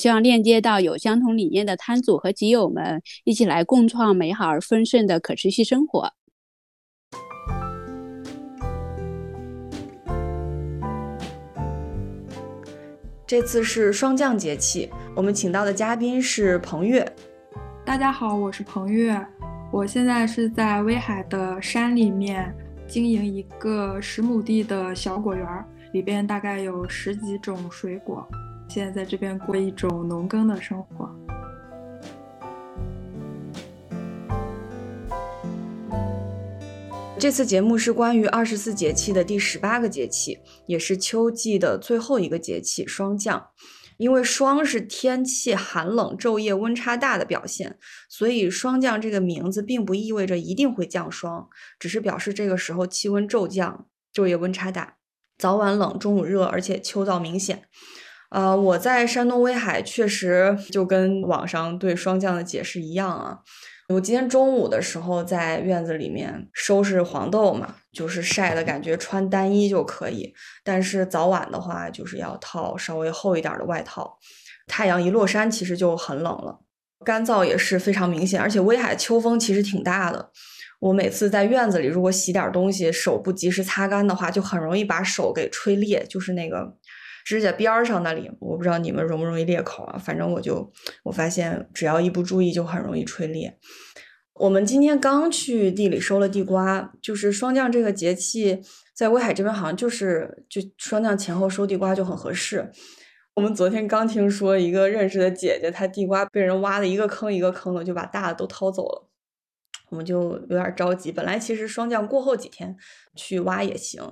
希望链接到有相同理念的摊主和集友们，一起来共创美好而丰盛的可持续生活。这次是霜降节气，我们请到的嘉宾是彭越。大家好，我是彭越，我现在是在威海的山里面经营一个十亩地的小果园，里边大概有十几种水果。现在在这边过一种农耕的生活。这次节目是关于二十四节气的第十八个节气，也是秋季的最后一个节气——霜降。因为霜是天气寒冷、昼夜温差大的表现，所以霜降这个名字并不意味着一定会降霜，只是表示这个时候气温骤降、昼夜温差大，早晚冷，中午热，而且秋燥明显。呃，我在山东威海，确实就跟网上对霜降的解释一样啊。我今天中午的时候在院子里面收拾黄豆嘛，就是晒的感觉，穿单衣就可以。但是早晚的话，就是要套稍微厚一点的外套。太阳一落山，其实就很冷了，干燥也是非常明显。而且威海秋风其实挺大的，我每次在院子里如果洗点东西，手不及时擦干的话，就很容易把手给吹裂，就是那个。指甲边儿上那里，我不知道你们容不容易裂口啊？反正我就我发现，只要一不注意，就很容易吹裂。我们今天刚去地里收了地瓜，就是霜降这个节气，在威海这边好像就是就霜降前后收地瓜就很合适。我们昨天刚听说一个认识的姐姐，她地瓜被人挖的一个坑一个坑的，就把大的都掏走了，我们就有点着急。本来其实霜降过后几天去挖也行，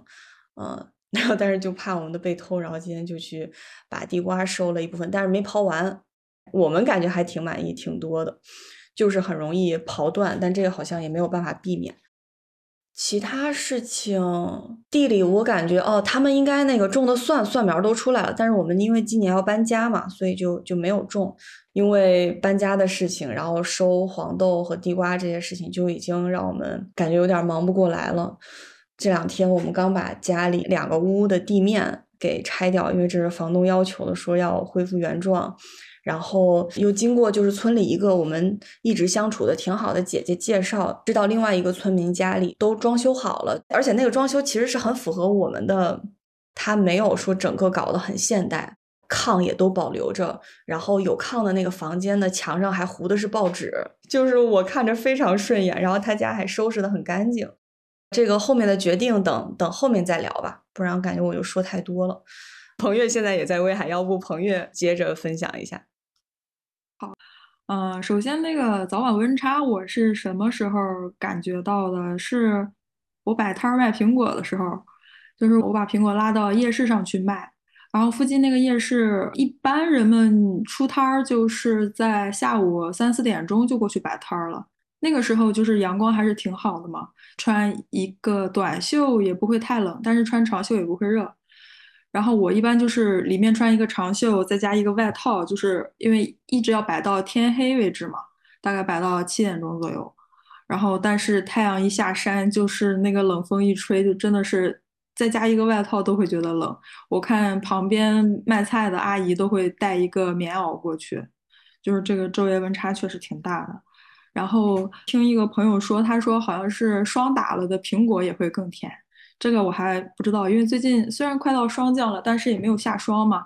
嗯。然后，但是就怕我们的被偷，然后今天就去把地瓜收了一部分，但是没刨完。我们感觉还挺满意，挺多的，就是很容易刨断，但这个好像也没有办法避免。其他事情，地里我感觉哦，他们应该那个种的蒜蒜苗都出来了，但是我们因为今年要搬家嘛，所以就就没有种。因为搬家的事情，然后收黄豆和地瓜这些事情，就已经让我们感觉有点忙不过来了。这两天我们刚把家里两个屋的地面给拆掉，因为这是房东要求的，说要恢复原状。然后又经过就是村里一个我们一直相处的挺好的姐姐介绍，知道另外一个村民家里都装修好了，而且那个装修其实是很符合我们的，他没有说整个搞得很现代，炕也都保留着，然后有炕的那个房间的墙上还糊的是报纸，就是我看着非常顺眼，然后他家还收拾的很干净。这个后面的决定等等后面再聊吧，不然我感觉我就说太多了。彭越现在也在威海，要不彭越接着分享一下？好，嗯，首先那个早晚温差，我是什么时候感觉到的？是我摆摊卖苹果的时候，就是我把苹果拉到夜市上去卖，然后附近那个夜市，一般人们出摊儿就是在下午三四点钟就过去摆摊儿了。那个时候就是阳光还是挺好的嘛，穿一个短袖也不会太冷，但是穿长袖也不会热。然后我一般就是里面穿一个长袖，再加一个外套，就是因为一直要摆到天黑为止嘛，大概摆到七点钟左右。然后但是太阳一下山，就是那个冷风一吹，就真的是再加一个外套都会觉得冷。我看旁边卖菜的阿姨都会带一个棉袄过去，就是这个昼夜温差确实挺大的。然后听一个朋友说，他说好像是霜打了的苹果也会更甜，这个我还不知道，因为最近虽然快到霜降了，但是也没有下霜嘛。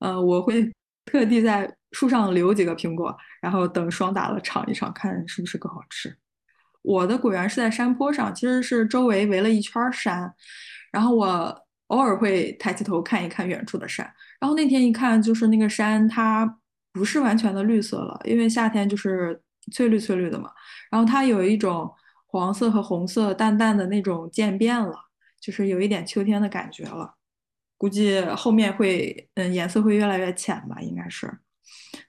呃，我会 特地在树上留几个苹果，然后等霜打了尝一尝，看是不是更好吃。我的果园是在山坡上，其实是周围围了一圈山，然后我偶尔会抬起头看一看远处的山。然后那天一看，就是那个山它不是完全的绿色了，因为夏天就是翠绿翠绿的嘛。然后它有一种黄色和红色淡淡的那种渐变了，就是有一点秋天的感觉了。估计后面会，嗯，颜色会越来越浅吧，应该是。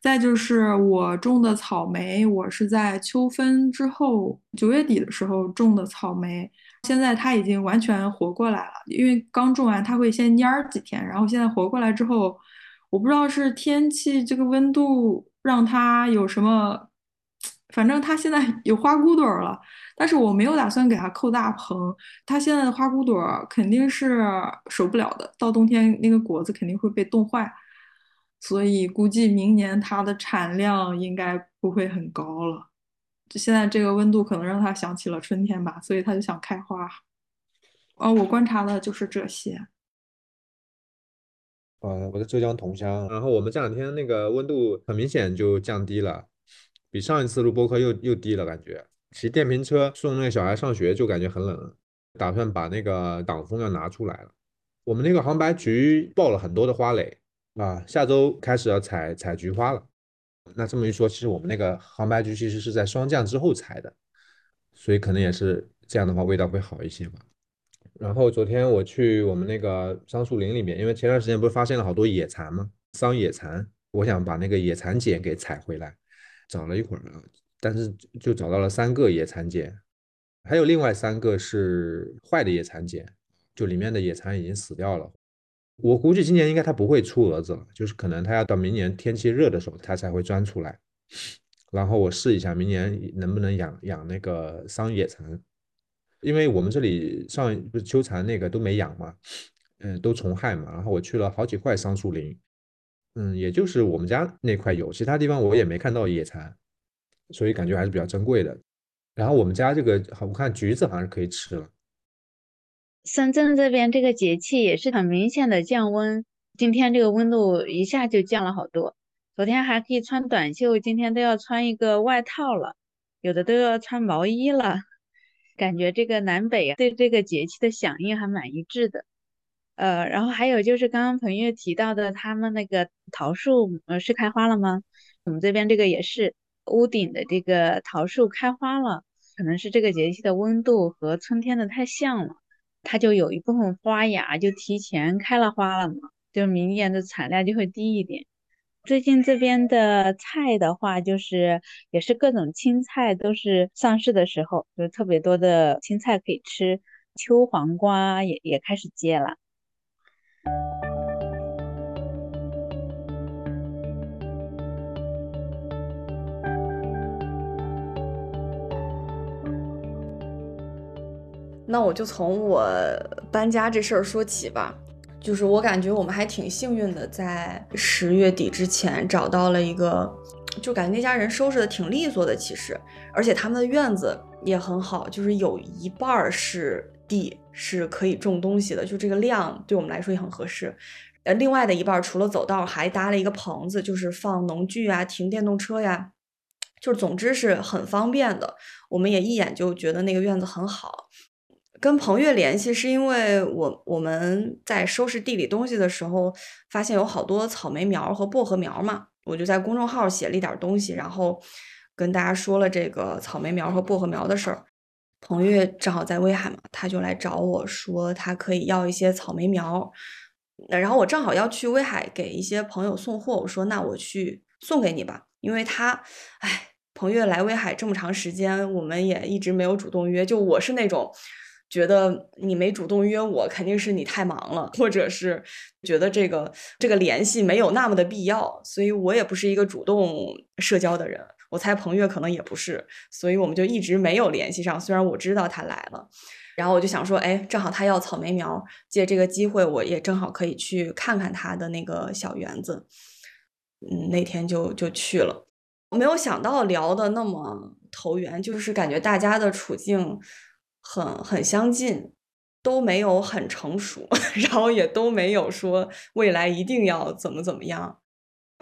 再就是我种的草莓，我是在秋分之后九月底的时候种的草莓，现在它已经完全活过来了。因为刚种完，它会先蔫儿几天，然后现在活过来之后，我不知道是天气这个温度让它有什么，反正它现在有花骨朵了。但是我没有打算给它扣大棚，它现在的花骨朵肯定是守不了的，到冬天那个果子肯定会被冻坏。所以估计明年它的产量应该不会很高了。就现在这个温度可能让它想起了春天吧，所以它就想开花。哦，我观察的就是这些。呃，我在浙江桐乡，然后我们这两天那个温度很明显就降低了，比上一次录播课又又低了，感觉骑电瓶车送那个小孩上学就感觉很冷，打算把那个挡风要拿出来了。我们那个杭白菊爆了很多的花蕾。啊，下周开始要采采菊花了。那这么一说，其实我们那个杭白菊其实是在霜降之后采的，所以可能也是这样的话，味道会好一些吧。然后昨天我去我们那个桑树林里面，因为前段时间不是发现了好多野蚕吗？桑野蚕，我想把那个野蚕茧给采回来，找了一会儿，但是就找到了三个野蚕茧，还有另外三个是坏的野蚕茧，就里面的野蚕已经死掉了。我估计今年应该它不会出蛾子了，就是可能它要到明年天气热的时候，它才会钻出来。然后我试一下明年能不能养养那个桑野蚕，因为我们这里上不是秋蚕那个都没养嘛，嗯，都虫害嘛。然后我去了好几块桑树林，嗯，也就是我们家那块有，其他地方我也没看到野蚕，所以感觉还是比较珍贵的。然后我们家这个，好我看橘子好像是可以吃了。深圳这边这个节气也是很明显的降温，今天这个温度一下就降了好多。昨天还可以穿短袖，今天都要穿一个外套了，有的都要穿毛衣了。感觉这个南北对这个节气的响应还蛮一致的。呃，然后还有就是刚刚彭越提到的，他们那个桃树呃是开花了吗？我们这边这个也是屋顶的这个桃树开花了，可能是这个节气的温度和春天的太像了。它就有一部分花芽就提前开了花了嘛，就明年的产量就会低一点。最近这边的菜的话，就是也是各种青菜都是上市的时候，就特别多的青菜可以吃。秋黄瓜也也开始结了。那我就从我搬家这事儿说起吧，就是我感觉我们还挺幸运的，在十月底之前找到了一个，就感觉那家人收拾的挺利索的，其实，而且他们的院子也很好，就是有一半儿是地是可以种东西的，就这个量对我们来说也很合适。呃，另外的一半除了走道，还搭了一个棚子，就是放农具啊、停电动车呀，就总之是很方便的。我们也一眼就觉得那个院子很好。跟彭越联系是因为我我们在收拾地里东西的时候，发现有好多草莓苗和薄荷苗嘛，我就在公众号写了一点东西，然后跟大家说了这个草莓苗和薄荷苗的事儿。彭越正好在威海嘛，他就来找我说他可以要一些草莓苗，那然后我正好要去威海给一些朋友送货，我说那我去送给你吧，因为他，哎，彭越来威海这么长时间，我们也一直没有主动约，就我是那种。觉得你没主动约我，肯定是你太忙了，或者是觉得这个这个联系没有那么的必要，所以我也不是一个主动社交的人。我猜彭越可能也不是，所以我们就一直没有联系上。虽然我知道他来了，然后我就想说，哎，正好他要草莓苗，借这个机会，我也正好可以去看看他的那个小园子。嗯，那天就就去了，没有想到聊的那么投缘，就是感觉大家的处境。很很相近，都没有很成熟，然后也都没有说未来一定要怎么怎么样。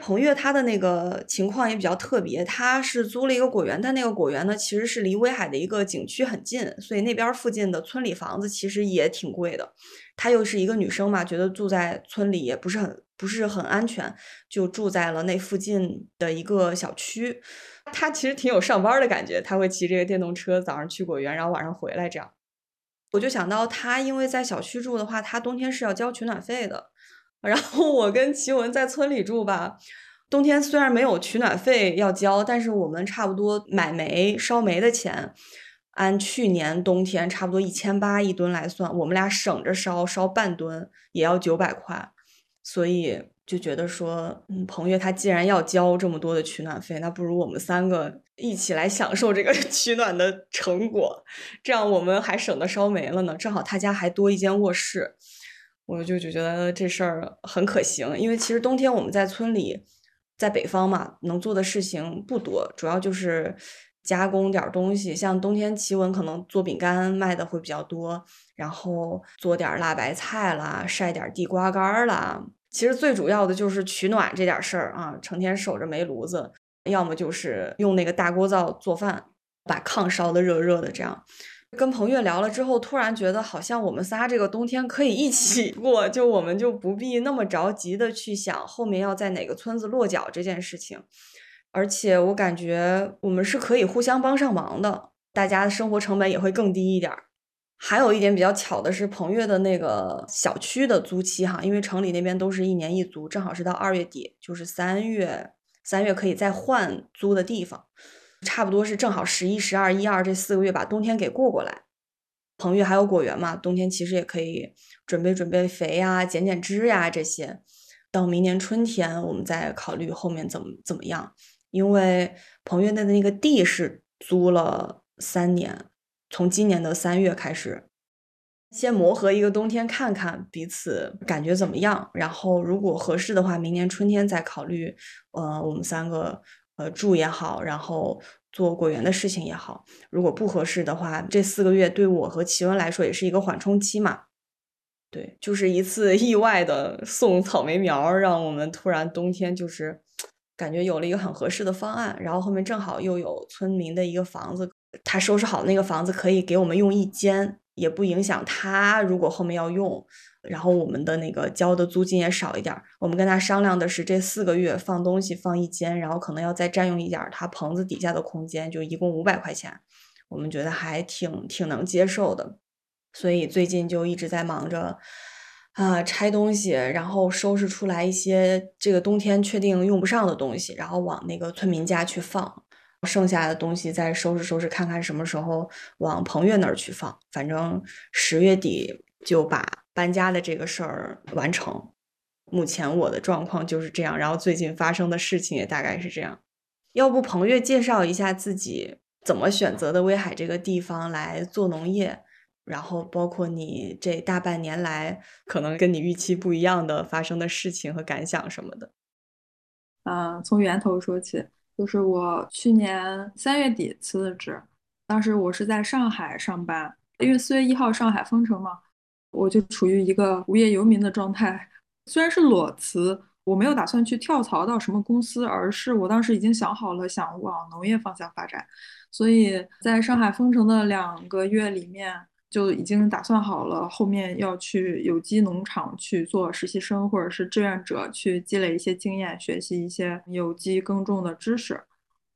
彭越他的那个情况也比较特别，他是租了一个果园，但那个果园呢其实是离威海的一个景区很近，所以那边附近的村里房子其实也挺贵的。她又是一个女生嘛，觉得住在村里也不是很不是很安全，就住在了那附近的一个小区。她其实挺有上班的感觉，她会骑这个电动车早上去果园，然后晚上回来这样。我就想到她因为在小区住的话，她冬天是要交取暖费的。然后我跟齐文在村里住吧，冬天虽然没有取暖费要交，但是我们差不多买煤烧煤的钱，按去年冬天差不多一千八一吨来算，我们俩省着烧烧半吨也要九百块，所以就觉得说，嗯，彭越他既然要交这么多的取暖费，那不如我们三个一起来享受这个 取暖的成果，这样我们还省得烧煤了呢。正好他家还多一间卧室。我就就觉得这事儿很可行，因为其实冬天我们在村里，在北方嘛，能做的事情不多，主要就是加工点东西。像冬天，奇文可能做饼干卖的会比较多，然后做点辣白菜啦，晒点地瓜干儿啦。其实最主要的就是取暖这点事儿啊，成天守着煤炉子，要么就是用那个大锅灶做饭，把炕烧的热热的这样。跟彭越聊了之后，突然觉得好像我们仨这个冬天可以一起过，就我们就不必那么着急的去想后面要在哪个村子落脚这件事情。而且我感觉我们是可以互相帮上忙的，大家的生活成本也会更低一点。还有一点比较巧的是，彭越的那个小区的租期哈，因为城里那边都是一年一租，正好是到二月底，就是三月三月可以再换租的地方。差不多是正好十一、十二、一二这四个月把冬天给过过来。彭越还有果园嘛，冬天其实也可以准备准备肥呀、剪剪枝呀这些。到明年春天，我们再考虑后面怎么怎么样。因为彭越的那个地是租了三年，从今年的三月开始，先磨合一个冬天，看看彼此感觉怎么样。然后如果合适的话，明年春天再考虑。呃，我们三个。呃，住也好，然后做果园的事情也好，如果不合适的话，这四个月对我和奇文来说也是一个缓冲期嘛。对，就是一次 意外的送草莓苗，让我们突然冬天就是感觉有了一个很合适的方案，然后后面正好又有村民的一个房子，他收拾好那个房子可以给我们用一间，也不影响他如果后面要用。然后我们的那个交的租金也少一点儿。我们跟他商量的是，这四个月放东西放一间，然后可能要再占用一点他棚子底下的空间，就一共五百块钱。我们觉得还挺挺能接受的，所以最近就一直在忙着啊拆东西，然后收拾出来一些这个冬天确定用不上的东西，然后往那个村民家去放，剩下的东西再收拾收拾，看看什么时候往彭越那儿去放。反正十月底就把。搬家的这个事儿完成，目前我的状况就是这样。然后最近发生的事情也大概是这样。要不彭越介绍一下自己怎么选择的威海这个地方来做农业，然后包括你这大半年来可能跟你预期不一样的发生的事情和感想什么的。嗯，从源头说起，就是我去年三月底辞的职，当时我是在上海上班，因为四月一号上海封城嘛。我就处于一个无业游民的状态，虽然是裸辞，我没有打算去跳槽到什么公司，而是我当时已经想好了想往农业方向发展，所以在上海封城的两个月里面，就已经打算好了后面要去有机农场去做实习生或者是志愿者，去积累一些经验，学习一些有机耕种的知识。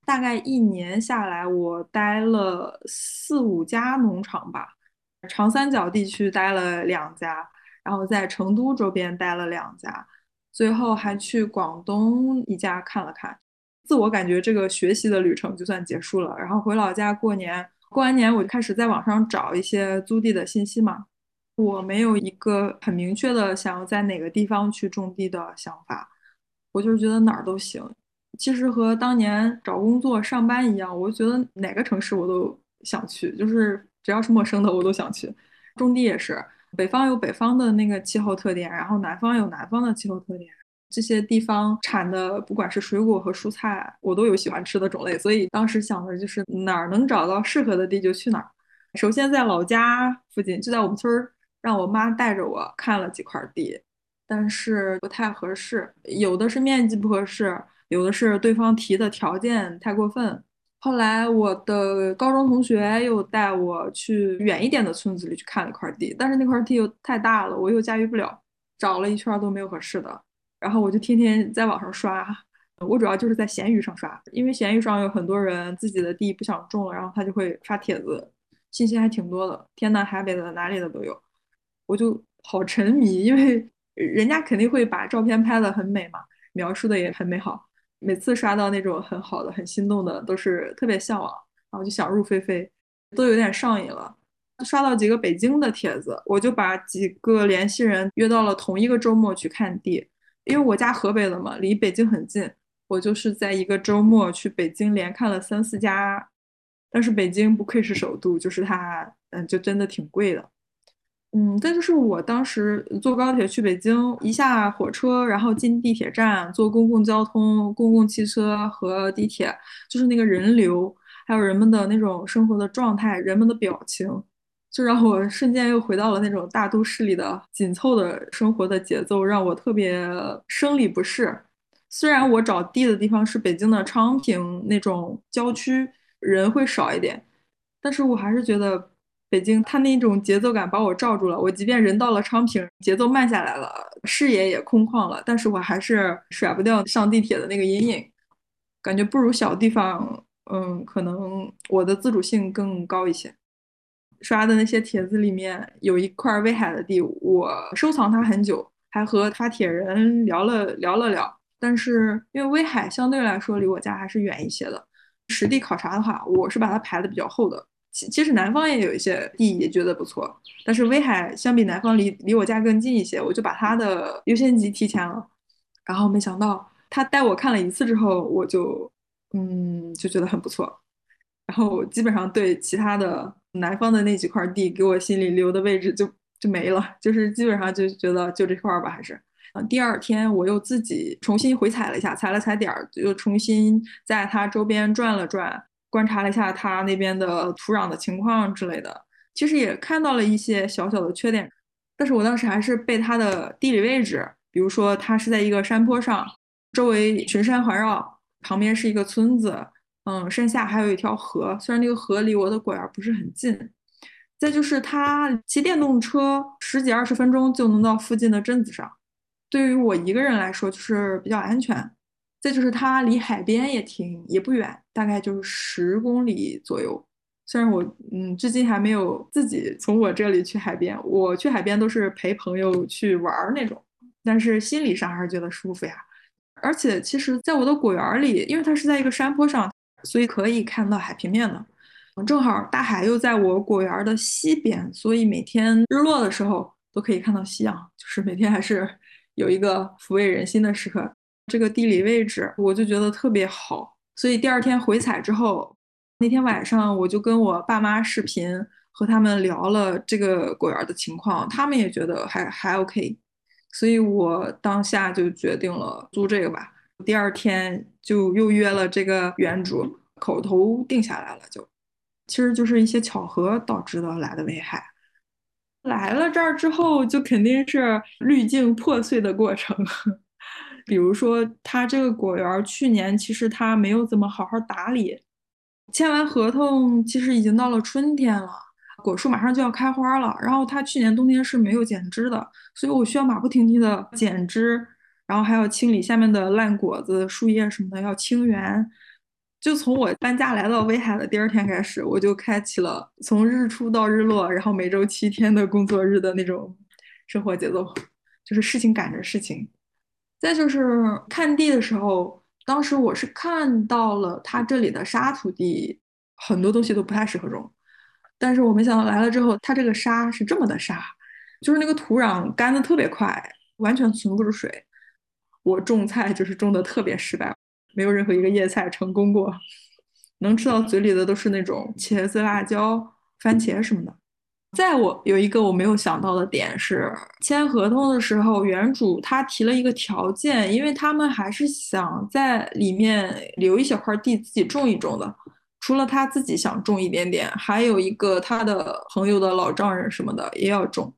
大概一年下来，我待了四五家农场吧。长三角地区待了两家，然后在成都周边待了两家，最后还去广东一家看了看。自我感觉这个学习的旅程就算结束了。然后回老家过年，过完年我就开始在网上找一些租地的信息嘛。我没有一个很明确的想要在哪个地方去种地的想法，我就是觉得哪儿都行。其实和当年找工作上班一样，我觉得哪个城市我都想去，就是。只要是陌生的，我都想去。种地也是，北方有北方的那个气候特点，然后南方有南方的气候特点。这些地方产的，不管是水果和蔬菜，我都有喜欢吃的种类。所以当时想的就是哪儿能找到适合的地就去哪儿。首先在老家附近，就在我们村儿，让我妈带着我看了几块地。但是不太合适，有的是面积不合适，有的是对方提的条件太过分。后来我的高中同学又带我去远一点的村子里去看了一块地，但是那块地又太大了，我又驾驭不了，找了一圈都没有合适的，然后我就天天在网上刷，我主要就是在闲鱼上刷，因为闲鱼上有很多人自己的地不想种了，然后他就会发帖子，信息还挺多的，天南海北的哪里的都有，我就好沉迷，因为人家肯定会把照片拍的很美嘛，描述的也很美好。每次刷到那种很好的、很心动的，都是特别向往，然后就想入非非，都有点上瘾了。刷到几个北京的帖子，我就把几个联系人约到了同一个周末去看地，因为我家河北的嘛，离北京很近。我就是在一个周末去北京连看了三四家，但是北京不愧是首都，就是它，嗯，就真的挺贵的。嗯，再就是我当时坐高铁去北京，一下火车，然后进地铁站，坐公共交通、公共汽车和地铁，就是那个人流，还有人们的那种生活的状态，人们的表情，就让我瞬间又回到了那种大都市里的紧凑的生活的节奏，让我特别生理不适。虽然我找地的地方是北京的昌平那种郊区，人会少一点，但是我还是觉得。北京，它那种节奏感把我罩住了。我即便人到了昌平，节奏慢下来了，视野也空旷了，但是我还是甩不掉上地铁的那个阴影。感觉不如小地方，嗯，可能我的自主性更高一些。刷的那些帖子里面有一块威海的地，我收藏它很久，还和发帖人聊了聊了聊。但是因为威海相对来说离我家还是远一些的，实地考察的话，我是把它排的比较后的。其其实南方也有一些地也觉得不错，但是威海相比南方离离我家更近一些，我就把它的优先级提前了。然后没想到他带我看了一次之后，我就嗯就觉得很不错。然后基本上对其他的南方的那几块地给我心里留的位置就就没了，就是基本上就觉得就这块儿吧，还是。第二天我又自己重新回踩了一下，踩了踩点儿，又重新在它周边转了转。观察了一下它那边的土壤的情况之类的，其实也看到了一些小小的缺点，但是我当时还是被它的地理位置，比如说它是在一个山坡上，周围群山环绕，旁边是一个村子，嗯，山下还有一条河，虽然那个河离我的果园不是很近，再就是它骑电动车十几二十分钟就能到附近的镇子上，对于我一个人来说就是比较安全。再就是它离海边也挺也不远，大概就是十公里左右。虽然我嗯至今还没有自己从我这里去海边，我去海边都是陪朋友去玩那种，但是心理上还是觉得舒服呀。而且其实，在我的果园里，因为它是在一个山坡上，所以可以看到海平面的。正好大海又在我果园的西边，所以每天日落的时候都可以看到夕阳，就是每天还是有一个抚慰人心的时刻。这个地理位置，我就觉得特别好，所以第二天回采之后，那天晚上我就跟我爸妈视频，和他们聊了这个果园的情况，他们也觉得还还 OK，所以我当下就决定了租这个吧。第二天就又约了这个园主，口头定下来了，就其实就是一些巧合导致的来的威海。来了这儿之后，就肯定是滤镜破碎的过程。比如说，他这个果园去年其实他没有怎么好好打理，签完合同其实已经到了春天了，果树马上就要开花了。然后他去年冬天是没有剪枝的，所以我需要马不停蹄的剪枝，然后还要清理下面的烂果子、树叶什么的，要清园。就从我搬家来到威海的第二天开始，我就开启了从日出到日落，然后每周七天的工作日的那种生活节奏，就是事情赶着事情。再就是看地的时候，当时我是看到了它这里的沙土地，很多东西都不太适合种。但是我没想到来了之后，它这个沙是这么的沙，就是那个土壤干的特别快，完全存不住水。我种菜就是种的特别失败，没有任何一个叶菜成功过。能吃到嘴里的都是那种茄子、辣椒、番茄什么的。在我有一个我没有想到的点是，签合同的时候，原主他提了一个条件，因为他们还是想在里面留一小块地自己种一种的。除了他自己想种一点点，还有一个他的朋友的老丈人什么的也要种。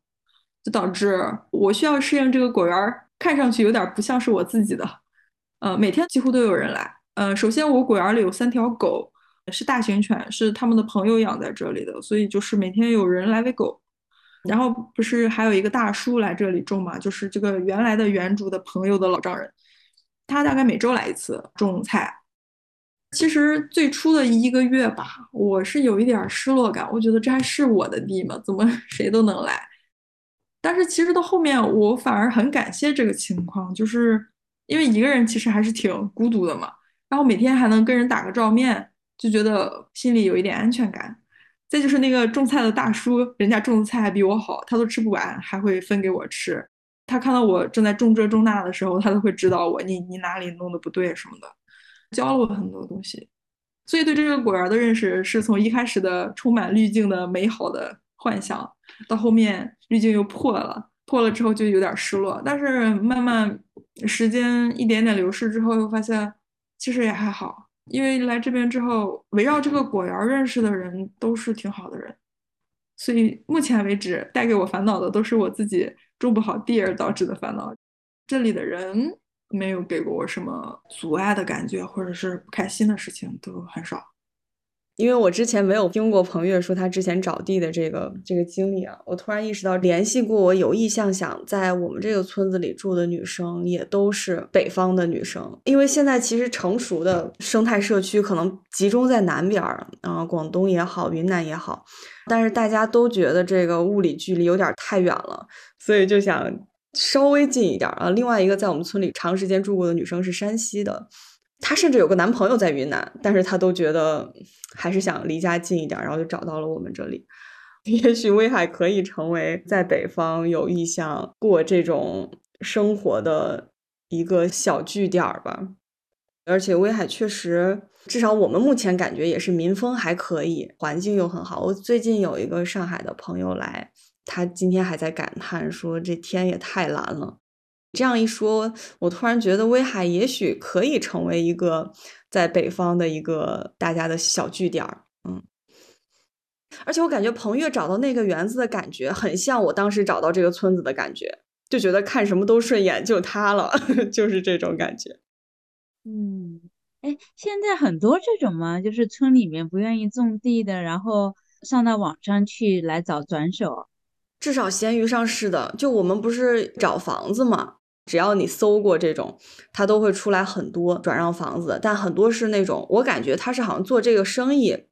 就导致我需要适应这个果园看上去有点不像是我自己的。呃，每天几乎都有人来。呃，首先我果园里有三条狗，是大型犬，是他们的朋友养在这里的，所以就是每天有人来喂狗。然后不是还有一个大叔来这里种嘛，就是这个原来的原主的朋友的老丈人，他大概每周来一次种菜。其实最初的一个月吧，我是有一点失落感，我觉得这还是我的地吗？怎么 谁都能来？但是其实到后面，我反而很感谢这个情况，就是因为一个人其实还是挺孤独的嘛。然后每天还能跟人打个照面，就觉得心里有一点安全感。再就是那个种菜的大叔，人家种的菜还比我好，他都吃不完，还会分给我吃。他看到我正在种这种那的时候，他都会指导我，你你哪里弄的不对什么的，教了我很多东西。所以对这个果园的认识，是从一开始的充满滤镜的美好的幻想，到后面滤镜又破了，破了之后就有点失落。但是慢慢时间一点点流逝之后，又发现其实也还好。因为来这边之后，围绕这个果园认识的人都是挺好的人，所以目前为止带给我烦恼的都是我自己种不好地而导致的烦恼。这里的人没有给过我什么阻碍的感觉，或者是不开心的事情都很少。因为我之前没有听过彭越说他之前找地的这个这个经历啊，我突然意识到，联系过我有意向想在我们这个村子里住的女生，也都是北方的女生。因为现在其实成熟的生态社区可能集中在南边儿，啊，广东也好，云南也好，但是大家都觉得这个物理距离有点太远了，所以就想稍微近一点啊。另外一个在我们村里长时间住过的女生是山西的。她甚至有个男朋友在云南，但是她都觉得还是想离家近一点，然后就找到了我们这里。也许威海可以成为在北方有意向过这种生活的一个小据点吧。而且威海确实，至少我们目前感觉也是民风还可以，环境又很好。我最近有一个上海的朋友来，他今天还在感叹说：“这天也太蓝了。”这样一说，我突然觉得威海也许可以成为一个在北方的一个大家的小据点儿，嗯。而且我感觉彭越找到那个园子的感觉，很像我当时找到这个村子的感觉，就觉得看什么都顺眼，就他了，就是这种感觉。嗯，哎，现在很多这种嘛，就是村里面不愿意种地的，然后上到网上去来找转手。至少闲鱼上是的，就我们不是找房子嘛。只要你搜过这种，它都会出来很多转让房子，但很多是那种，我感觉他是好像做这个生意。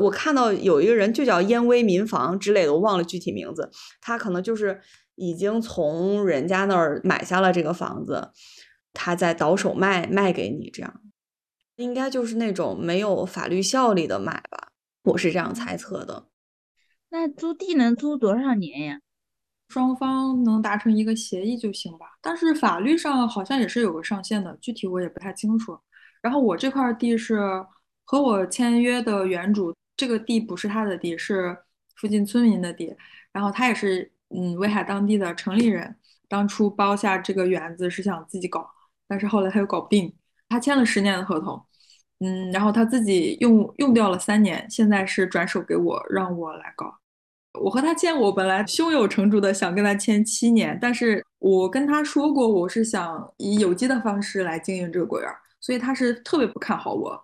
我看到有一个人就叫燕威民房之类的，我忘了具体名字，他可能就是已经从人家那儿买下了这个房子，他在倒手卖卖给你，这样应该就是那种没有法律效力的买吧，我是这样猜测的。那租地能租多少年呀？双方能达成一个协议就行吧，但是法律上好像也是有个上限的，具体我也不太清楚。然后我这块地是和我签约的原主，这个地不是他的地，是附近村民的地。然后他也是嗯威海当地的城里人，当初包下这个园子是想自己搞，但是后来他又搞不定，他签了十年的合同，嗯，然后他自己用用掉了三年，现在是转手给我，让我来搞。我和他签，我本来胸有成竹的想跟他签七年，但是我跟他说过，我是想以有机的方式来经营这个果园，所以他是特别不看好我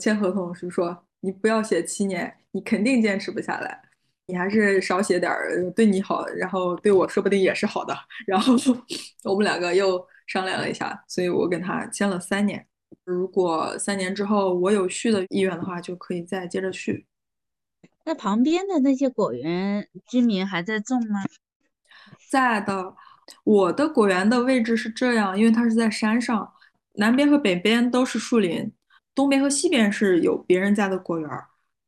签合同，是说你不要写七年，你肯定坚持不下来，你还是少写点儿，对你好，然后对我说不定也是好的。然后 我们两个又商量了一下，所以我跟他签了三年，如果三年之后我有续的意愿的话，就可以再接着续。那旁边的那些果园居民还在种吗？在的。我的果园的位置是这样，因为它是在山上，南边和北边都是树林，东边和西边是有别人家的果园，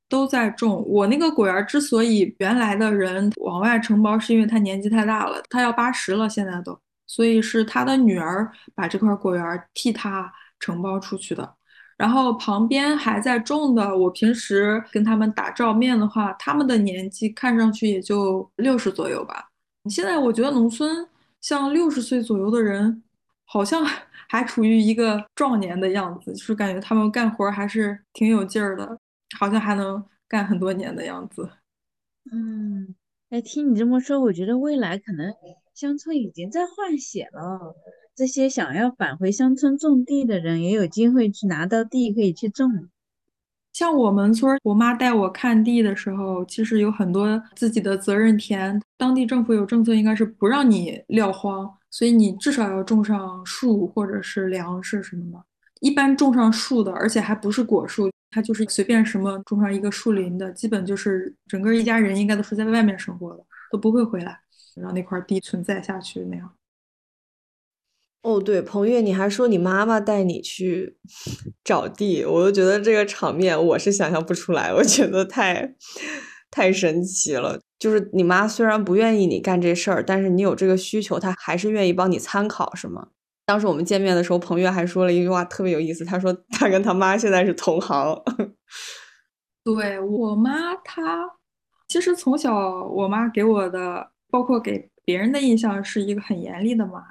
都在种。我那个果园之所以原来的人往外承包，是因为他年纪太大了，他要八十了，现在都，所以是他的女儿把这块果园替他承包出去的。然后旁边还在种的，我平时跟他们打照面的话，他们的年纪看上去也就六十左右吧。现在我觉得农村像六十岁左右的人，好像 还处于一个壮年的样子，就是感觉他们干活还是挺有劲儿的，好像还能干很多年的样子。嗯，哎，听你这么说，我觉得未来可能乡村已经在换血了。这些想要返回乡村种地的人，也有机会去拿到地，可以去种。像我们村，我妈带我看地的时候，其实有很多自己的责任田。当地政府有政策，应该是不让你撂荒，所以你至少要种上树或者是粮食什么的。一般种上树的，而且还不是果树，它就是随便什么种上一个树林的，基本就是整个一家人应该都是在外面生活的，都不会回来，让那块地存在下去那样。哦，对，彭越，你还说你妈妈带你去找地，我就觉得这个场面我是想象不出来，我觉得太太神奇了。就是你妈虽然不愿意你干这事儿，但是你有这个需求，她还是愿意帮你参考，是吗？当时我们见面的时候，彭越还说了一句话特别有意思，他说他跟他妈现在是同行。对我妈，她其实从小我妈给我的，包括给别人的印象是一个很严厉的妈。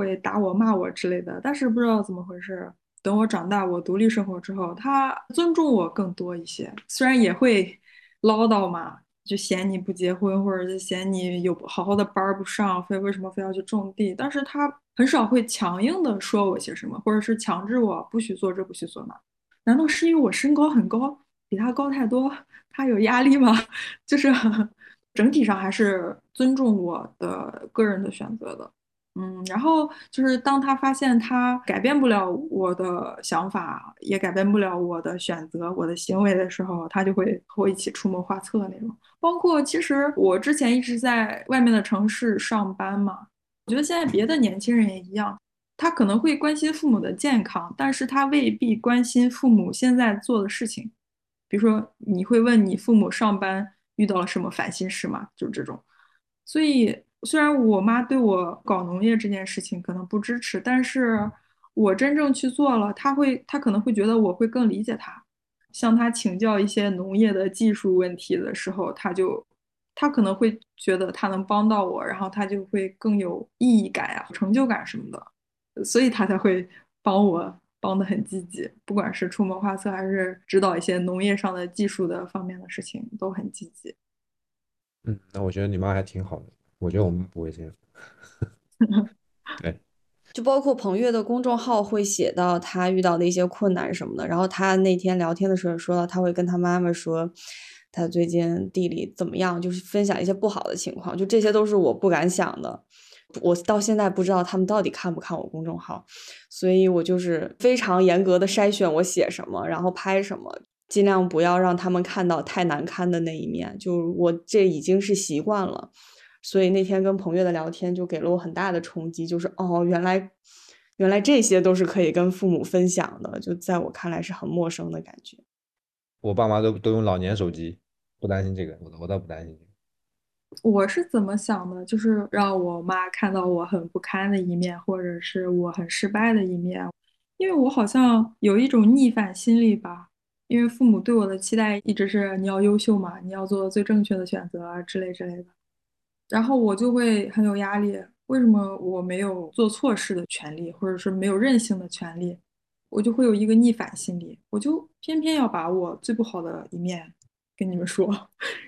会打我、骂我之类的，但是不知道怎么回事。等我长大，我独立生活之后，他尊重我更多一些。虽然也会唠叨嘛，就嫌你不结婚，或者就嫌你有好好的班不上，非为什么非要去种地。但是他很少会强硬的说我些什么，或者是强制我不许做这，不许做那。难道是因为我身高很高，比他高太多，他有压力吗？就是 整体上还是尊重我的个人的选择的。嗯，然后就是当他发现他改变不了我的想法，也改变不了我的选择、我的行为的时候，他就会和我一起出谋划策那种。包括其实我之前一直在外面的城市上班嘛，我觉得现在别的年轻人也一样，他可能会关心父母的健康，但是他未必关心父母现在做的事情。比如说，你会问你父母上班遇到了什么烦心事吗？就是这种，所以。虽然我妈对我搞农业这件事情可能不支持，但是我真正去做了，她会，她可能会觉得我会更理解她。向她请教一些农业的技术问题的时候，她就，她可能会觉得她能帮到我，然后她就会更有意义感呀、成就感什么的，所以她才会帮我，帮得很积极，不管是出谋划策还是指导一些农业上的技术的方面的事情，都很积极。嗯，那我觉得你妈还挺好的。我觉得我们不会这样，对，就包括彭越的公众号会写到他遇到的一些困难什么的，然后他那天聊天的时候说到他会跟他妈妈说他最近地理怎么样，就是分享一些不好的情况，就这些都是我不敢想的，我到现在不知道他们到底看不看我公众号，所以我就是非常严格的筛选我写什么，然后拍什么，尽量不要让他们看到太难堪的那一面，就我这已经是习惯了。所以那天跟彭越的聊天就给了我很大的冲击，就是哦，原来原来这些都是可以跟父母分享的，就在我看来是很陌生的感觉。我爸妈都都用老年手机，不担心这个，我我倒不担心。我是怎么想的？就是让我妈看到我很不堪的一面，或者是我很失败的一面，因为我好像有一种逆反心理吧。因为父母对我的期待一直是你要优秀嘛，你要做最正确的选择啊之类之类的。然后我就会很有压力，为什么我没有做错事的权利，或者是没有任性的权利？我就会有一个逆反心理，我就偏偏要把我最不好的一面跟你们说，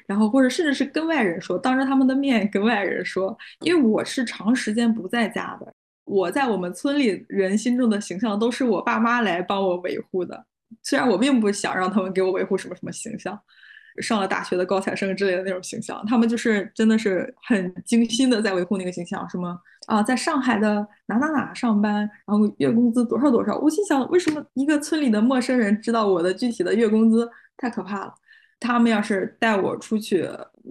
然后或者甚至是跟外人说，当着他们的面跟外人说，因为我是长时间不在家的，我在我们村里人心中的形象都是我爸妈来帮我维护的，虽然我并不想让他们给我维护什么什么形象。上了大学的高材生之类的那种形象，他们就是真的是很精心的在维护那个形象，什么啊，在上海的哪哪哪上班，然后月工资多少多少。我心想，为什么一个村里的陌生人知道我的具体的月工资？太可怕了！他们要是带我出去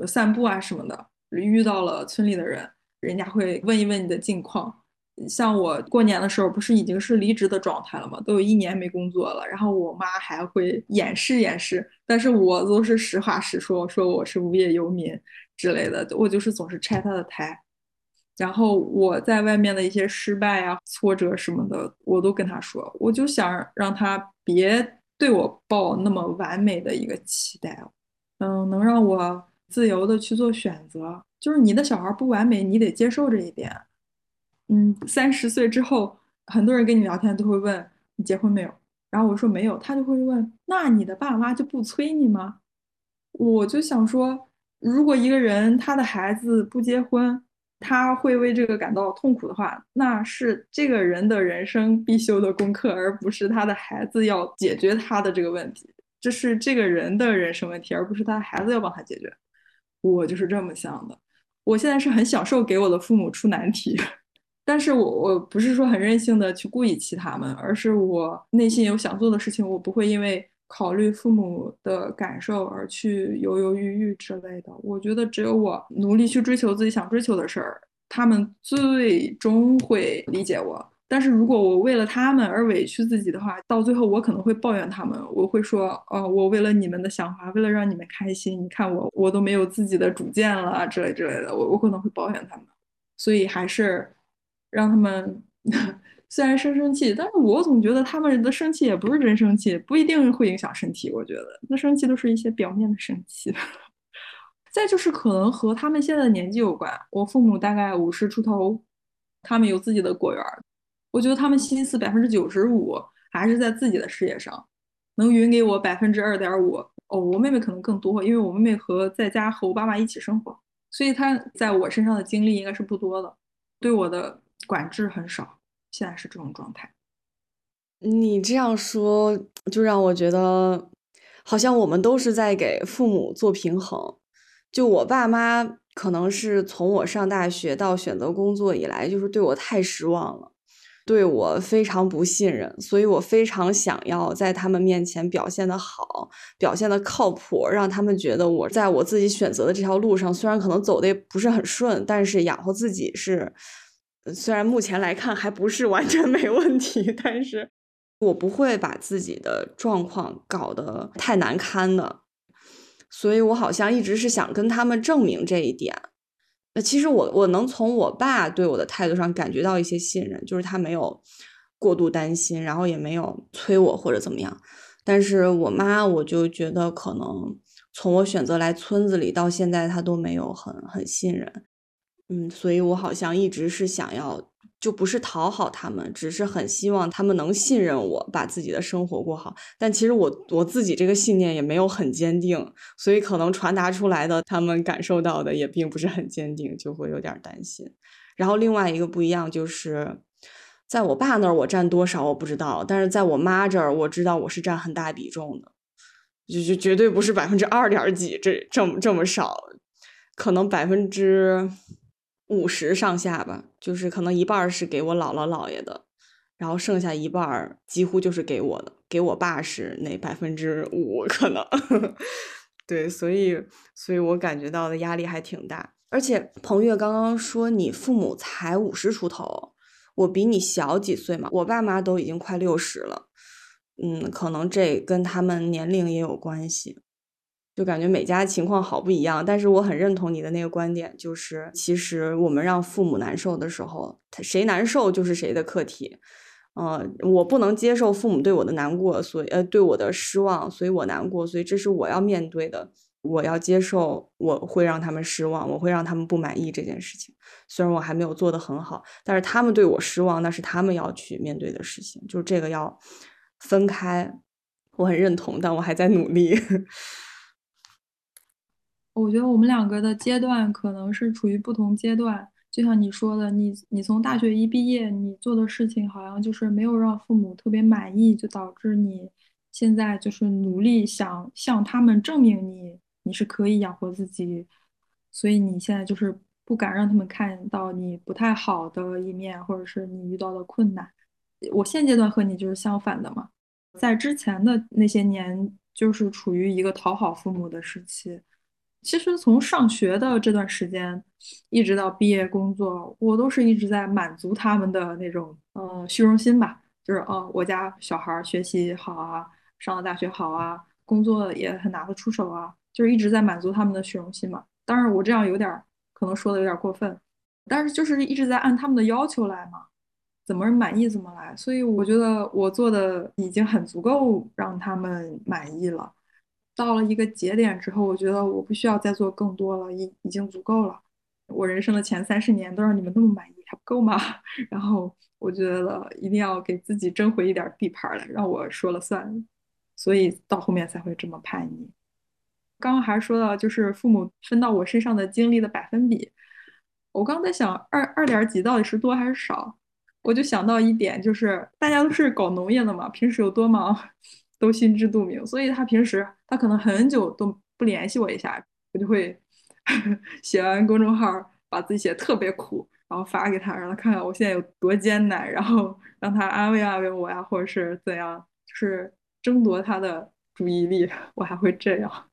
散步啊什么的，遇到了村里的人，人家会问一问你的近况。像我过年的时候，不是已经是离职的状态了吗？都有一年没工作了，然后我妈还会掩饰掩饰，但是我都是实话实说，说我是无业游民之类的，我就是总是拆她的台。然后我在外面的一些失败啊、挫折什么的，我都跟她说，我就想让她别对我抱那么完美的一个期待，嗯，能让我自由的去做选择。就是你的小孩不完美，你得接受这一点。嗯，三十岁之后，很多人跟你聊天都会问你结婚没有，然后我说没有，他就会问那你的爸妈就不催你吗？我就想说，如果一个人他的孩子不结婚，他会为这个感到痛苦的话，那是这个人的人生必修的功课，而不是他的孩子要解决他的这个问题。这是这个人的人生问题，而不是他孩子要帮他解决。我就是这么想的。我现在是很享受给我的父母出难题，但是我我不是说很任性的去故意气他们，而是我内心有想做的事情，我不会因为考虑父母的感受而去犹犹豫豫之类的。我觉得只有我努力去追求自己想追求的事儿，他们最终会理解我。但是如果我为了他们而委屈自己的话，到最后我可能会抱怨他们，我会说，哦，我为了你们的想法，为了让你们开心，你看我，我都没有自己的主见了，之类之类的，我我可能会抱怨他们，所以还是让他们 虽然生生气，但是我总觉得他们的生气也不是真生气，不一定会影响身体，我觉得那生气都是一些表面的生气。再就是可能和他们现在的年纪有关，我父母大概五十出头，他们有自己的果园。我觉得他们心思百分之九十五还是在自己的事业上，能匀给我百分之二点五。哦，我妹妹可能更多，因为我妹妹和在家和我爸妈一起生活，所以她在我身上的精力应该是不多的，对我的管制很少。现在是这种状态。你这样说，就让我觉得好像我们都是在给父母做平衡。就我爸妈可能是从我上大学到选择工作以来，就是对我太失望了。对我非常不信任，所以我非常想要在他们面前表现的好，表现的靠谱，让他们觉得我在我自己选择的这条路上，虽然可能走的不是很顺，但是养活自己是，虽然目前来看还不是完全没问题，但是我不会把自己的状况搞得太难堪的，所以我好像一直是想跟他们证明这一点。那其实我我能从我爸对我的态度上感觉到一些信任，就是他没有过度担心，然后也没有催我或者怎么样。但是我妈，我就觉得可能从我选择来村子里到现在，她都没有很很信任。嗯，所以我好像一直是想要。就不是讨好他们，只是很希望他们能信任我，把自己的生活过好。但其实我我自己这个信念也没有很坚定，所以可能传达出来的，他们感受到的也并不是很坚定，就会有点担心。然后另外一个不一样就是，在我爸那儿我占多少我不知道，但是在我妈这儿我知道我是占很大比重的，就就绝对不是百分之二点几这这么这么少，可能百分之。五十上下吧，就是可能一半是给我姥姥姥爷的，然后剩下一半几乎就是给我的，给我爸是那百分之五可能。对，所以，所以我感觉到的压力还挺大。而且彭越刚刚说你父母才五十出头，我比你小几岁嘛，我爸妈都已经快六十了，嗯，可能这跟他们年龄也有关系。就感觉每家情况好不一样，但是我很认同你的那个观点，就是其实我们让父母难受的时候，谁难受就是谁的课题。嗯，我不能接受父母对我的难过，所以呃对我的失望，所以我难过，所以这是我要面对的，我要接受我会让他们失望，我会让他们不满意这件事情。虽然我还没有做得很好，但是他们对我失望，那是他们要去面对的事情，就是这个要分开。我很认同，但我还在努力。我觉得我们两个的阶段可能是处于不同阶段，就像你说的，你你从大学一毕业，你做的事情好像就是没有让父母特别满意，就导致你现在就是努力想向他们证明你你是可以养活自己，所以你现在就是不敢让他们看到你不太好的一面，或者是你遇到的困难。我现阶段和你就是相反的嘛，在之前的那些年，就是处于一个讨好父母的时期。其实从上学的这段时间，一直到毕业工作，我都是一直在满足他们的那种，呃，虚荣心吧。就是，哦，我家小孩学习好啊，上了大学好啊，工作也很拿得出手啊，就是一直在满足他们的虚荣心嘛。当然，我这样有点可能说的有点过分，但是就是一直在按他们的要求来嘛，怎么满意怎么来。所以我觉得我做的已经很足够让他们满意了。到了一个节点之后，我觉得我不需要再做更多了，已已经足够了。我人生的前三十年都让你们那么满意，还不够吗？然后我觉得一定要给自己争回一点地盘来，让我说了算。所以到后面才会这么叛逆。刚刚还说到就是父母分到我身上的精力的百分比，我刚在想二二点几到底是多还是少，我就想到一点，就是大家都是搞农业的嘛，平时有多忙都心知肚明，所以他平时他可能很久都不联系我一下，我就会 写完公众号，把自己写特别苦，然后发给他，让他看看我现在有多艰难，然后 让他安慰安慰我呀，或者是怎样，就是争夺他的注意力，我还会这样。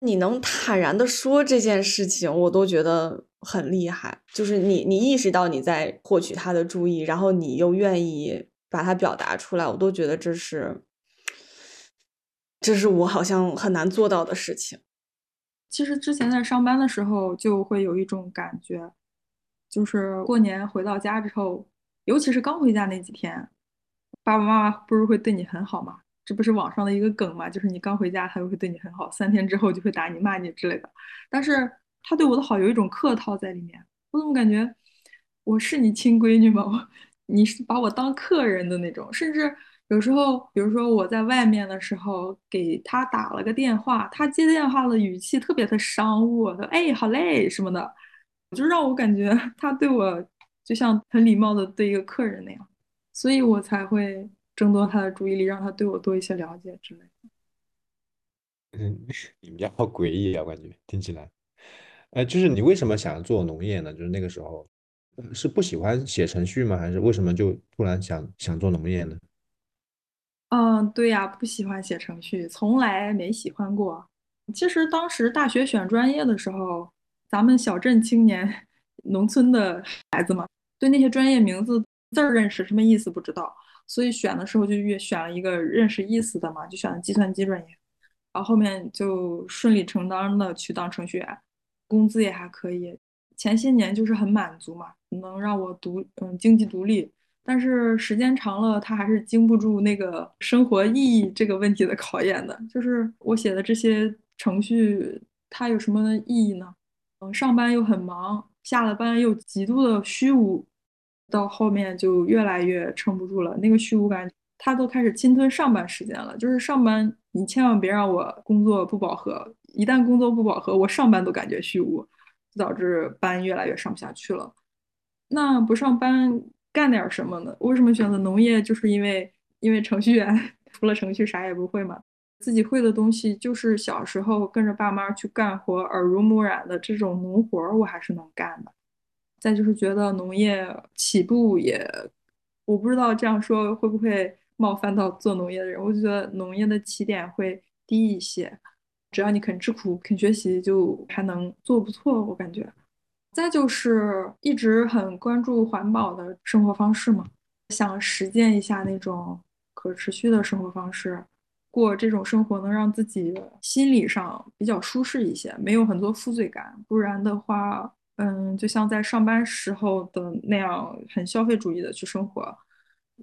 你能坦然的说这件事情，我都觉得很厉害。就是你，你意识到你在获取他的注意，然后你又愿意把它表达出来，我都觉得这是，这是我好像很难做到的事情。其实之前在上班的时候，就会有一种感觉，就是过年回到家之后，尤其是刚回家那几天，爸爸妈妈不是会对你很好吗？这不是网上的一个梗嘛？就是你刚回家，他就会对你很好，三天之后就会打你、骂你之类的。但是他对我的好有一种客套在里面，我怎么感觉我是你亲闺女吗？我你是把我当客人的那种。甚至有时候，比如说我在外面的时候，给他打了个电话，他接电话的语气特别的商务，说哎好嘞什么的，就让我感觉他对我就像很礼貌的对一个客人那样，所以我才会。争夺他的注意力，让他对我多一些了解之类的。嗯，你们家好诡异啊，感觉听起来。呃，就是你为什么想做农业呢？就是那个时候，是不喜欢写程序吗？还是为什么就突然想想做农业呢？嗯，对呀，不喜欢写程序，从来没喜欢过。其实当时大学选专业的时候，咱们小镇青年、农村的孩子嘛，对那些专业名字字儿认识，什么意思不知道。所以选的时候就越选了一个认识意思的嘛，就选了计算机专业，然后后面就顺理成章的去当程序员，工资也还可以。前些年就是很满足嘛，能让我独嗯经济独立。但是时间长了，它还是经不住那个生活意义这个问题的考验的。就是我写的这些程序，它有什么意义呢？嗯，上班又很忙，下了班又极度的虚无。到后面就越来越撑不住了，那个虚无感，他都开始侵吞上班时间了。就是上班，你千万别让我工作不饱和，一旦工作不饱和，我上班都感觉虚无，导致班越来越上不下去了。那不上班干点什么呢？为什么选择农业？就是因为因为程序员除了程序啥也不会嘛，自己会的东西就是小时候跟着爸妈去干活，耳濡目染的这种农活，我还是能干的。再就是觉得农业起步也，我不知道这样说会不会冒犯到做农业的人。我就觉得农业的起点会低一些，只要你肯吃苦、肯学习，就还能做不错。我感觉。再就是一直很关注环保的生活方式嘛，想实践一下那种可持续的生活方式，过这种生活能让自己心理上比较舒适一些，没有很多负罪感。不然的话。嗯，就像在上班时候的那样，很消费主义的去生活，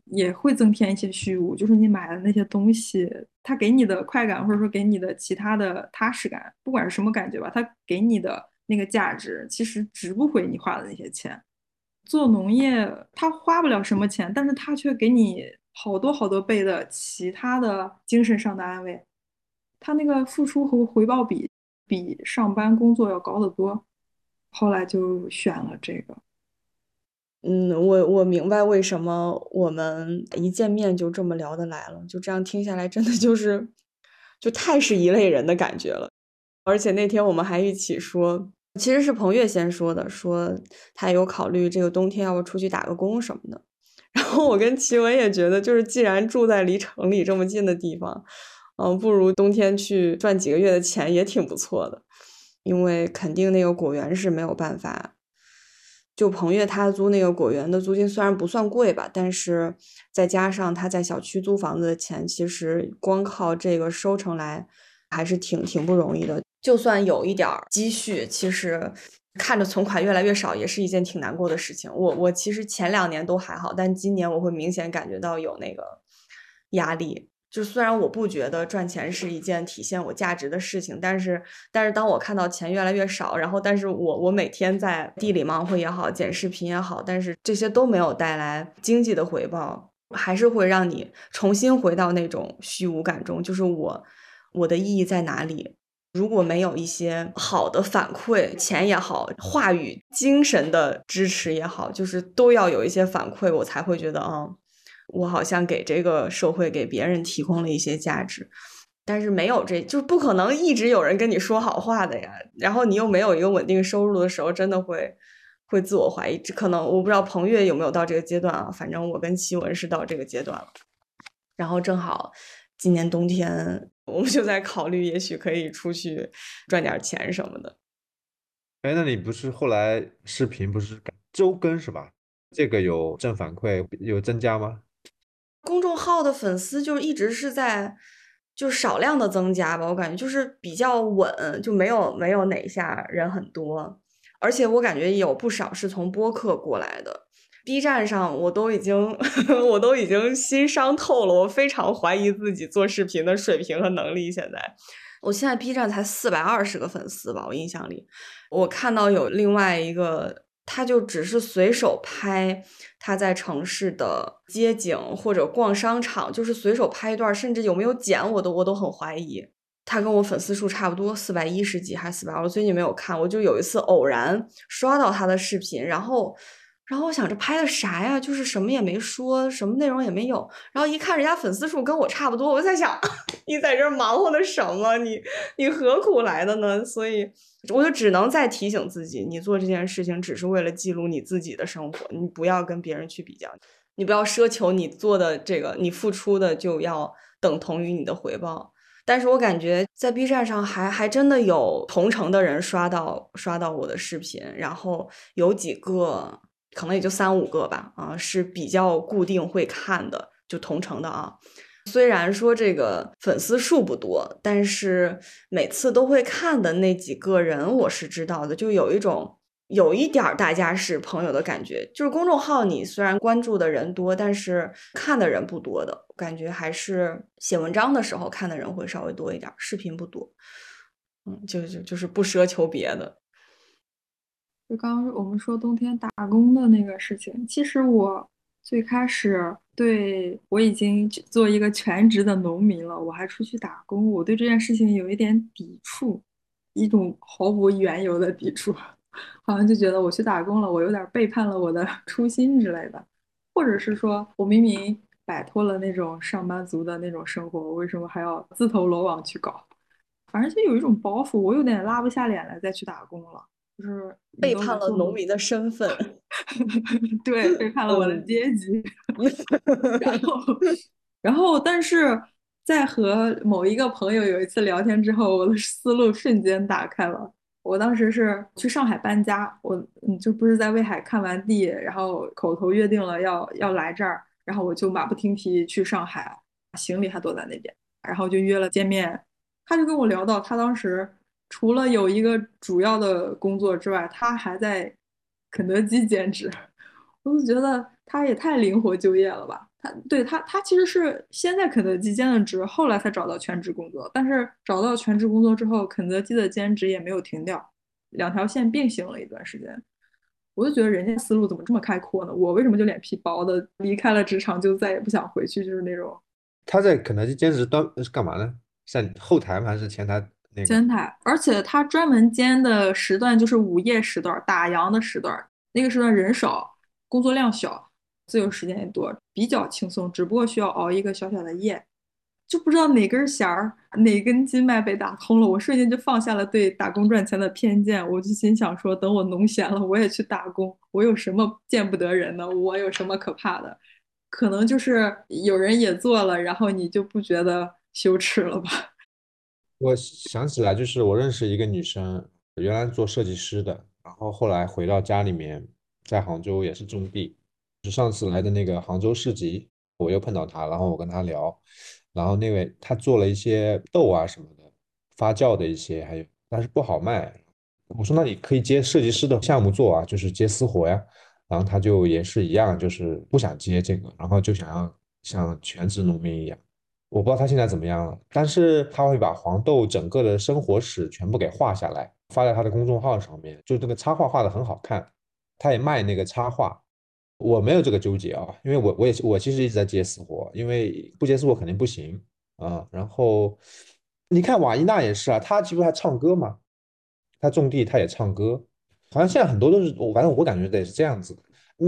也会增添一些虚无。就是你买的那些东西，它给你的快感，或者说给你的其他的踏实感，不管是什么感觉吧，它给你的那个价值，其实值不回你花的那些钱。做农业，它花不了什么钱，但是它却给你好多好多倍的其他的精神上的安慰。它那个付出和回报比比上班工作要高得多。后来就选了这个。嗯，我我明白为什么我们一见面就这么聊得来了。就这样听下来，真的就是就太是一类人的感觉了。而且那天我们还一起说，其实是彭越先说的，说他有考虑这个冬天要不出去打个工什么的。然后我跟齐文也觉得，就是既然住在离城里这么近的地方，嗯，不如冬天去赚几个月的钱也挺不错的。因为肯定那个果园是没有办法，就彭越他租那个果园的租金虽然不算贵吧，但是再加上他在小区租房子的钱，其实光靠这个收成来还是挺挺不容易的。就算有一点积蓄，其实看着存款越来越少，也是一件挺难过的事情。我我其实前两年都还好，但今年我会明显感觉到有那个压力。就虽然我不觉得赚钱是一件体现我价值的事情，但是但是当我看到钱越来越少，然后但是我我每天在地里忙活也好，剪视频也好，但是这些都没有带来经济的回报，还是会让你重新回到那种虚无感中。就是我我的意义在哪里？如果没有一些好的反馈，钱也好，话语、精神的支持也好，就是都要有一些反馈，我才会觉得，啊，我好像给这个社会、给别人提供了一些价值。但是没有这，就不可能一直有人跟你说好话的呀。然后你又没有一个稳定收入的时候，真的会会自我怀疑。这可能我不知道彭越有没有到这个阶段啊。反正我跟奇文是到这个阶段了。然后正好今年冬天。我们就在考虑，也许可以出去赚点钱什么的。哎，那你不是后来视频不是周更是吧？这个有正反馈，有增加吗？公众号的粉丝就一直是在就少量的增加吧，我感觉就是比较稳，就没有没有哪下人很多，而且我感觉有不少是从播客过来的。B 站上我都已经 我都已经心伤透了，我非常怀疑自己做视频的水平和能力。现在，我现在 B 站才四百二十个粉丝吧，我印象里，我看到有另外一个，他就只是随手拍他在城市的街景或者逛商场，就是随手拍一段，甚至有没有剪我都我都很怀疑。他跟我粉丝数差不多，四百一十几还是四百二，我最近没有看，我就有一次偶然刷到他的视频，然后。然后我想着拍的啥呀？就是什么也没说，什么内容也没有。然后一看人家粉丝数跟我差不多，我就在想，你在这忙活的什么？你你何苦来的呢？所以我就只能再提醒自己，你做这件事情只是为了记录你自己的生活，你不要跟别人去比较，你不要奢求你做的这个，你付出的就要等同于你的回报。但是我感觉在 B 站上还还真的有同城的人刷到刷到我的视频，然后有几个。可能也就三五个吧，啊，是比较固定会看的，就同城的啊。虽然说这个粉丝数不多，但是每次都会看的那几个人，我是知道的，就有一种有一点大家是朋友的感觉。就是公众号你虽然关注的人多，但是看的人不多的感觉，还是写文章的时候看的人会稍微多一点，视频不多。嗯，就就就是不奢求别的。就刚刚我们说冬天打工的那个事情，其实我最开始对我已经做一个全职的农民了，我还出去打工，我对这件事情有一点抵触，一种毫无缘由的抵触，好像就觉得我去打工了，我有点背叛了我的 初心之类的，或者是说我明明摆脱了那种上班族的那种生活，我为什么还要自投罗网去搞？反正就有一种包袱，我有点拉不下脸来再去打工了。就是背叛了农民的身份，对，背叛了我的阶级。然 后，然后，但是在和某一个朋友有一次聊天之后，我的思路瞬间打开了。我当时是去上海搬家，我嗯，就不是在威海看完地，然后口头约定了要要来这儿，然后我就马不停蹄去上海，行李还躲在那边，然后就约了见面。他就跟我聊到，他当时。除了有一个主要的工作之外，他还在肯德基兼职。我就觉得他也太灵活就业了吧？他对他，他其实是先在肯德基兼的职，后来才找到全职工作。但是找到全职工作之后，肯德基的兼职也没有停掉，两条线并行了一段时间。我就觉得人家思路怎么这么开阔呢？我为什么就脸皮薄的离开了职场就再也不想回去？就是那种。他在肯德基兼职端是干嘛呢？在后台吗？还是前台？前台，而且他专门兼的时段就是午夜时段，打烊的时段，那个时段人少，工作量小，自由时间也多，比较轻松。只不过需要熬一个小小的夜，就不知道哪根弦儿、哪根筋脉被打通了，我瞬间就放下了对打工赚钱的偏见，我就心想说，等我农闲了，我也去打工。我有什么见不得人的？我有什么可怕的？可能就是有人也做了，然后你就不觉得羞耻了吧？我想起来，就是我认识一个女生，原来做设计师的，然后后来回到家里面，在杭州也是种地。就上次来的那个杭州市集，我又碰到她，然后我跟她聊，然后那位她做了一些豆啊什么的，发酵的一些，还有但是不好卖。我说那你可以接设计师的项目做啊，就是接私活呀。然后她就也是一样，就是不想接这个，然后就想要像全职农民一样。我不知道他现在怎么样了，但是他会把黄豆整个的生活史全部给画下来，发在他的公众号上面，就这个插画画的很好看，他也卖那个插画。我没有这个纠结啊，因为我我也我其实一直在接私活，因为不接私活肯定不行啊。然后你看瓦伊娜也是啊，他其实还唱歌嘛，他种地他也唱歌，好像现在很多都是，我反正我感觉得是这样子的。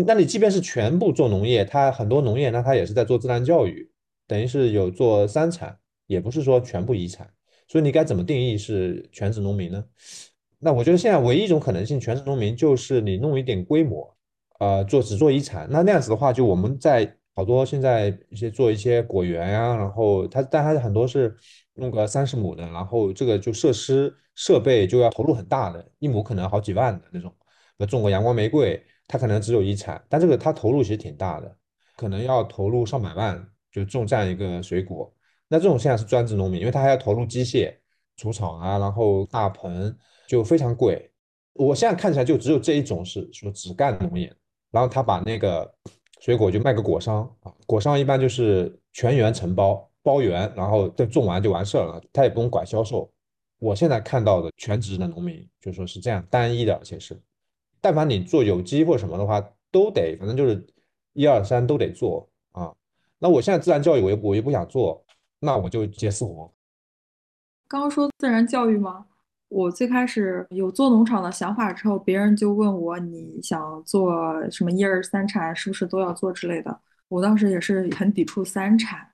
那你即便是全部做农业，他很多农业，那他也是在做自然教育，等于是有做三产，也不是说全部遗产。所以你该怎么定义是全职农民呢？那我觉得现在唯一一种可能性，全职农民就是你弄一点规模，呃，做只做遗产。那那样子的话，就我们在好多现在一些做一些果园呀，然后它但它很多是弄个三十亩的，然后这个就设施设备就要投入很大的，一亩可能好几万的那种。那种个阳光玫瑰，它可能只有遗产，但这个它投入其实挺大的，可能要投入上百万就种这样一个水果。那这种现在是专职农民，因为他还要投入机械除草啊，然后大棚。就非常贵，我现在看起来就只有这一种是说只干农业，然后他把那个水果就卖给果商啊，果商一般就是全员承包包园，然后再种完就完事儿了，他也不用管销售。我现在看到的全职的农民就说是这样单一的，而且是，但凡你做有机或什么的话，都得反正就是一二三都得做。那我现在自然教育我又我又不想做，那我就接私活。刚刚说自然教育吗？我最开始有做农场的想法之后，别人就问我你想做什么一二三产，是不是都要做之类的。我当时也是很抵触三产，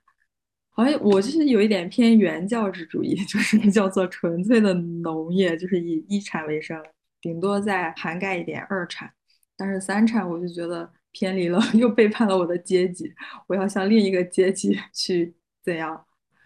好像我就是有一点偏原教旨主义，就是叫做纯粹的农业，就是以一产为生，顶多再涵盖一点二产。但是三产我就觉得偏离了，又背叛了我的阶级，我要向另一个阶级 去怎样？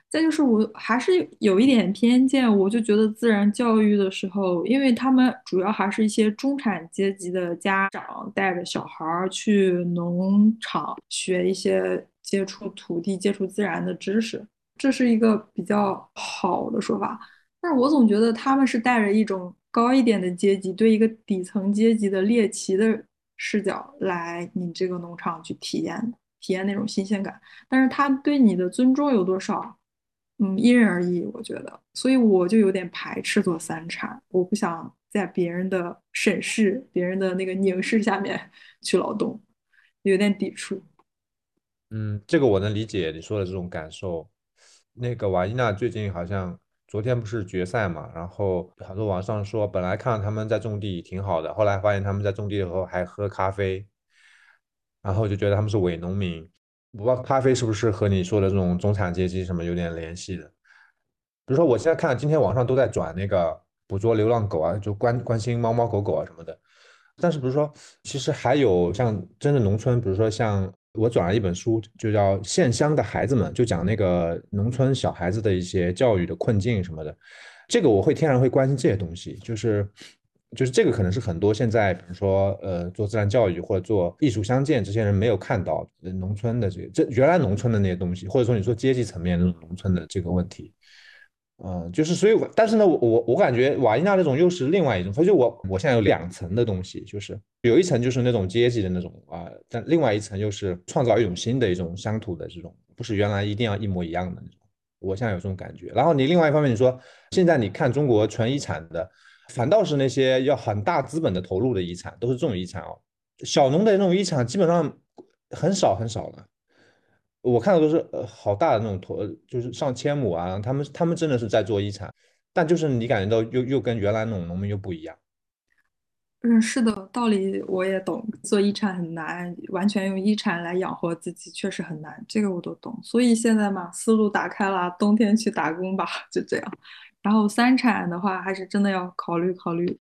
再就是我还是有一点偏见，我就觉得自然教育的时候，因为他们主要还是一些中产阶级的家长带着小孩儿去农场学一些接触土地、接触自然的知识，这是一个比较好的说法。但是我总觉得他们是带着一种高一点的阶级对一个底层阶级的猎奇的视角来你这个农场去体验体验那种新鲜感，但是他对你的尊重有多少？嗯，因人而异，我觉得，所以我就有点排斥做三产，我不想在别人的审视、别人的那个凝视下面 去劳动，有点抵触。嗯，这个我能理解你说的这种感受。那个瓦伊娜最近好像昨天不是决赛嘛，然后很多网上说，本来看他们在种地挺好的，后来发现他们在种地的时候还喝咖啡，然后就觉得他们是伪农民。我不知道咖啡是不是和你说的这种中产阶级什么有点联系的？比如说，我现在看今天网上都在转那个捕捉流浪狗啊，就关关心猫猫狗狗啊什么的。但是，比如说，其实还有像真的农村，比如说像我转了一本书，就叫《县乡的孩子们》，就讲那个农村小孩子的一些教育的困境什么的。这个我会天然会关心这些东西，就是。就是这个可能是很多现在，比如说，呃，做自然教育或者做艺术相见这些人没有看到农村的这个，这原来农村的那些东西，或者说你说阶级层面那种农村的这个问题，嗯，就是所以，但是呢，我我我感觉瓦伊娜那种又是另外一种，所以就我我现在有两层的东西，就是有一层就是那种阶级的那种啊，但另外一层又是创造一种新的一种乡土的这种，不是原来一定要一模一样的那种，我现在有这种感觉。然后你另外一方面你说，现在你看中国纯遗产的。反倒是那些要很大资本的投入的遗产，都是这种遗产哦。小农的那种遗产基本上很少很少了。我看到都是呃好大的那种坨，就是上千亩啊。他们他们真的是在做遗产，但就是你感觉到又又跟原来那种农民又不一样。嗯，是的，道理我也懂。做遗产很难，完全用遗产来养活自己确实很难，这个我都懂。所以现在嘛，思路打开了，冬天去打工吧，就这样。然后三产的话，还是真的要考虑考虑。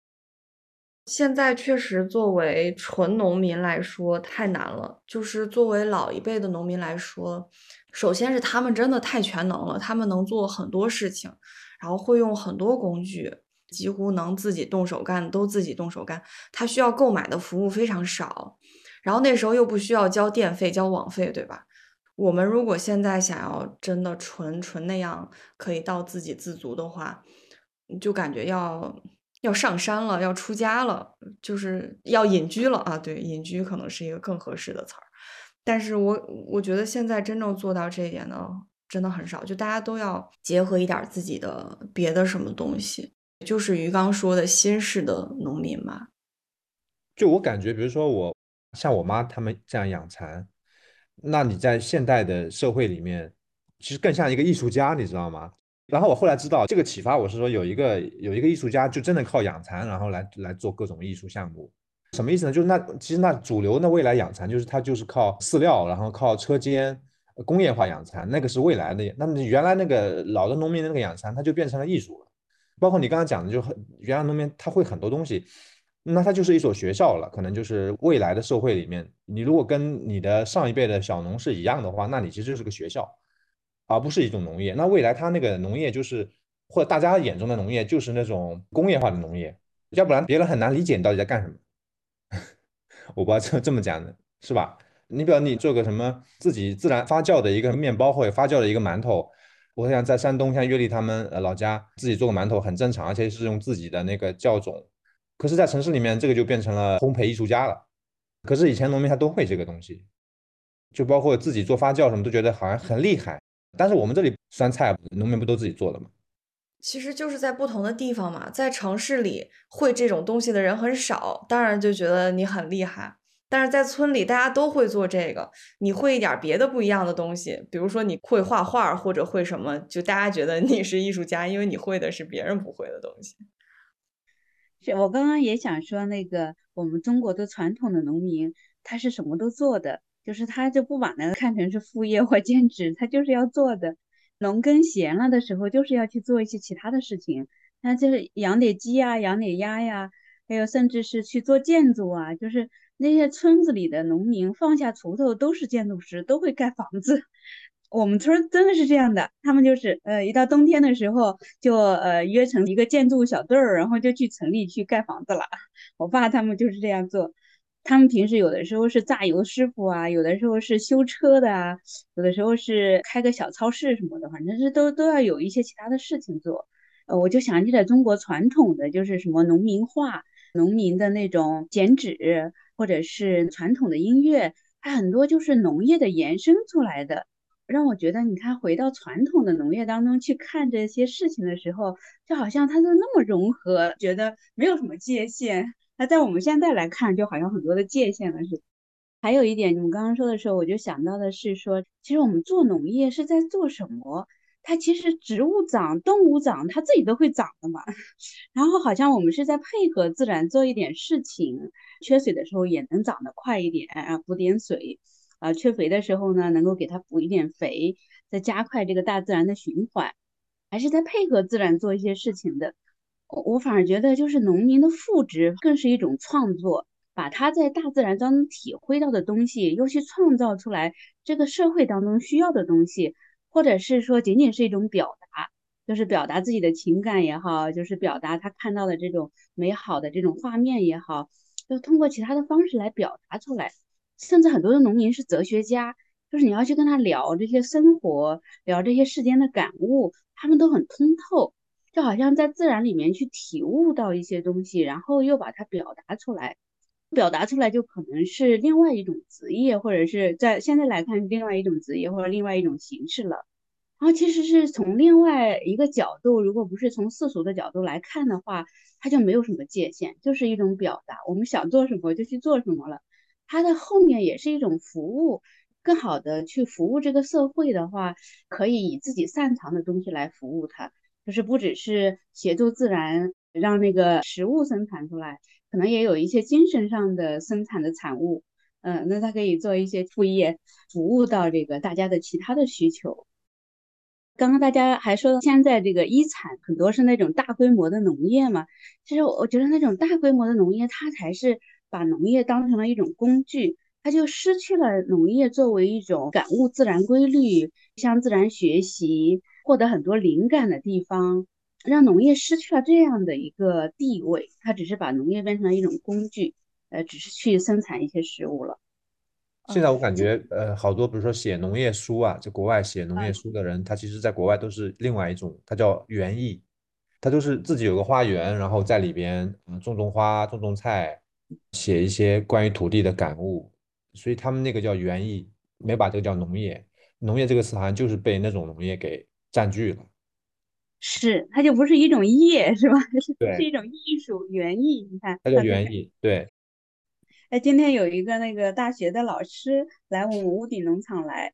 现在确实，作为纯农民来说太难了。就是作为老一辈的农民来说，首先是他们真的太全能了，他们能做很多事情，然后会用很多工具，几乎能自己动手干，都自己动手干。他需要购买的服务非常少，然后那时候又不需要交电费、交网费，对吧？我们如果现在想要真的纯纯那样可以到自给自足的话，就感觉要要上山了，要出家了，就是要隐居了啊！对，隐居可能是一个更合适的词儿。但是我我觉得现在真正做到这一点的真的很少，就大家都要结合一点自己的别的什么东西，就是于刚说的新式的农民嘛。就我感觉，比如说我像我妈他们这样养蚕。那你在现代的社会里面，其实更像一个艺术家，你知道吗？然后我后来知道这个启发，我是说有一个有一个艺术家就真的靠养蚕，然后来来做各种艺术项目。什么意思呢？就是那其实那主流的未来养蚕，就是它就是靠饲料，然后靠车间工业化养蚕，那个是未来的。那么原来那个老的农民的那个养蚕，它就变成了艺术了。包括你刚刚讲的，就很原来农民他会很多东西，那他就是一所学校了。可能就是未来的社会里面，你如果跟你的上一辈的小农是一样的话，那你其实就是个学校。而不是一种农业，那未来它那个农业就是，或者大家眼中的农业就是那种工业化的农业，要不然别人很难理解你到底在干什么。我不知道这这么讲的是吧？你比如你做个什么自己自然发酵的一个面包或者发酵的一个馒头，我想在山东像岳丽他们呃老家自己做个馒头很正常，而且是用自己的那个酵种。可是，在城市里面这个就变成了烘焙艺术家了。可是以前农民他都会这个东西，就包括自己做发酵什么都觉得好像很厉害。但是我们这里酸菜农民不都自己做的吗？其实就是在不同的地方嘛，在城市里会这种东西的人很少，当然就觉得你很厉害。但是在村里大家都会做这个，你会一点别的不一样的东西，比如说你会画画或者会什么，就大家觉得你是艺术家，因为你会的是别人不会的东西。是我刚刚也想说，那个我们中国的传统的农民，他是什么都做的。就是他就不把那个看成是副业或兼职，他就是要做的。农耕闲了的时候，就是要去做一些其他的事情。那就是养点鸡呀，养点鸭呀，还有甚至是去做建筑啊。就是那些村子里的农民放下锄头都是建筑师，都会盖房子。我们村真的是这样的，他们就是呃，一到冬天的时候就呃约成一个建筑小队儿，然后就去城里去盖房子了。我爸他们就是这样做。他们平时有的时候是榨油师傅啊，有的时候是修车的啊，有的时候是开个小超市什么的，反正是都都要有一些其他的事情做。呃，我就想起来中国传统的就是什么农民画、农民的那种剪纸，或者是传统的音乐，它很多就是农业的延伸出来的，让我觉得你看回到传统的农业当中去看这些事情的时候，就好像它都那么融合，觉得没有什么界限。那在我们现在来看，就好像很多的界限了似的。还有一点，你们刚刚说的时候，我就想到的是说，其实我们做农业是在做什么？它其实植物长、动物长，它自己都会长的嘛。然后好像我们是在配合自然做一点事情，缺水的时候也能长得快一点啊，补点水啊；缺肥的时候呢，能够给它补一点肥，再加快这个大自然的循环，还是在配合自然做一些事情的。我反而觉得，就是农民的赋值更是一种创作，把他在大自然当中体会到的东西，又去创造出来这个社会当中需要的东西，或者是说仅仅是一种表达，就是表达自己的情感也好，就是表达他看到的这种美好的这种画面也好，就通过其他的方式来表达出来。甚至很多的农民是哲学家，就是你要去跟他聊这些生活，聊这些世间的感悟，他们都很通透。就好像在自然里面去体悟到一些东西，然后又把它表达出来，表达出来就可能是另外一种职业，或者是在现在来看另外一种职业或者另外一种形式了。然后其实是从另外一个角度，如果不是从世俗的角度来看的话，它就没有什么界限，就是一种表达。我们想做什么就去做什么了。它的后面也是一种服务，更好的去服务这个社会的话，可以以自己擅长的东西来服务它。就是不只是协助自然让那个食物生产出来，可能也有一些精神上的生产的产物。嗯，那它可以做一些副业，服务到这个大家的其他的需求。刚刚大家还说到现在这个一产很多是那种大规模的农业嘛，其实我觉得那种大规模的农业，它才是把农业当成了一种工具，它就失去了农业作为一种感悟自然规律、向自然学习。获得很多灵感的地方，让农业失去了这样的一个地位。它只是把农业变成了一种工具，呃，只是去生产一些食物了。现在我感觉，呃，好多比如说写农业书啊，在国外写农业书的人，他其实在国外都是另外一种，他叫园艺，他就是自己有个花园，然后在里边嗯种种花、种种菜，写一些关于土地的感悟，所以他们那个叫园艺，没把这个叫农业。农业这个词好像就是被那种农业给。占据了，是它就不是一种业，是吧？对，是一种艺术园艺。你看，它叫园艺。对。哎，今天有一个那个大学的老师来我们屋顶农场来，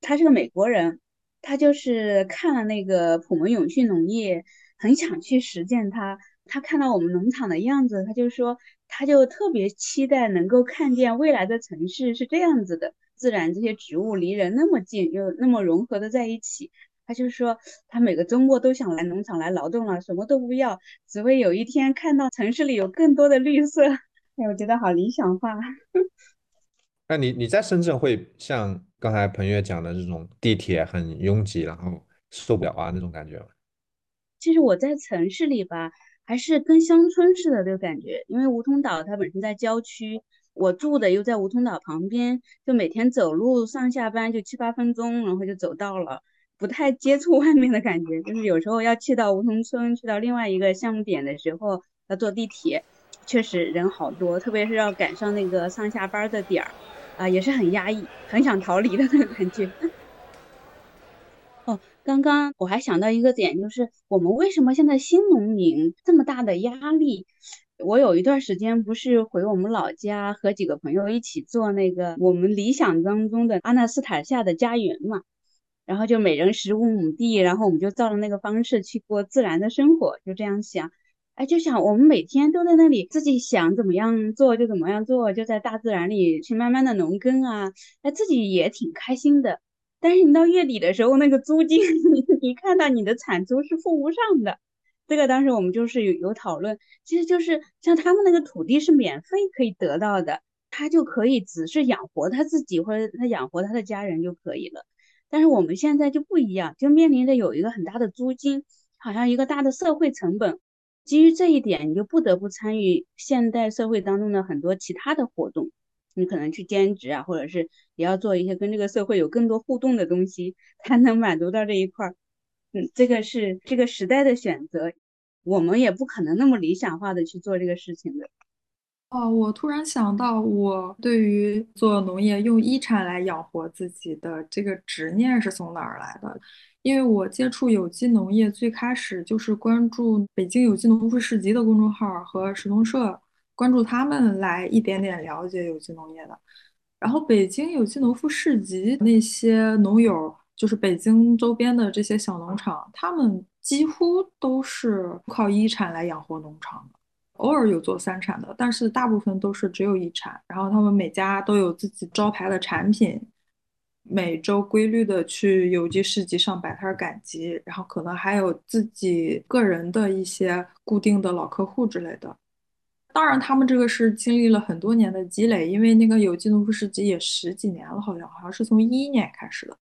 他是个美国人，他就是看了那个普门永续农业，很想去实践它。他看到我们农场的样子，他就说，他就特别期待能够看见未来的城市是这样子的，自然这些植物离人那么近，又那么融合的在一起。他就说，他每个周末都想来农场来劳动了，什么都不要，只为有一天看到城市里有更多的绿色。哎，我觉得好理想化。那你你在深圳会像刚才彭越讲的这种地铁很拥挤，然后受不了啊那种感觉吗？其实我在城市里吧，还是跟乡村似的这个感觉，因为梧桐岛它本身在郊区，我住的又在梧桐岛旁边，就每天走路上下班就七八分钟，然后就走到了，不太接触外面的感觉。就是有时候要去到梧桐村，去到另外一个项目点的时候，要坐地铁，确实人好多，特别是要赶上那个上下班的点儿。啊，也是很压抑，很想逃离的那个感觉。哦，刚刚我还想到一个点，就是我们为什么现在新农民这么大的压力？我有一段时间不是回我们老家和几个朋友一起做那个我们理想当中的阿纳斯塔夏的家园嘛，然后就每人十五亩地，然后我们就照着那个方式去过自然的生活，就这样想。哎，就想我们每天都在那里自己想怎么样做就怎么样做，就在大自然里去慢慢的农耕啊，哎，自己也挺开心的。但是你到月底的时候，那个租金，你你看到你的产出是付不上的。这个当时我们就是有有讨论，其实就是像他们那个土地是免费可以得到的，他就可以只是养活他自己或者他养活他的家人就可以了。但是我们现在就不一样，就面临着有一个很大的租金，好像一个大的社会成本。基于这一点，你就不得不参与现代社会当中的很多其他的活动。你可能去兼职啊，或者是也要做一些跟这个社会有更多互动的东西，才能满足到这一块儿。嗯，这个是这个时代的选择，我们也不可能那么理想化的去做这个事情的。哦，我突然想到，我对于做农业用一产来养活自己的这个执念是从哪儿来的？因为我接触有机农业最开始就是关注北京有机农夫市集的公众号和食农社，关注他们来一点点了解有机农业的。然后北京有机农夫市集那些农友，就是北京周边的这些小农场，他们几乎都是靠一产来养活农场的，偶尔有做三产的，但是大部分都是只有一产。然后他们每家都有自己招牌的产品。每周规律的去有机市集上摆摊赶集，然后可能还有自己个人的一些固定的老客户之类的。当然，他们这个是经历了很多年的积累，因为那个有机农夫市集也十几年了，好像好像是从一一年开始的。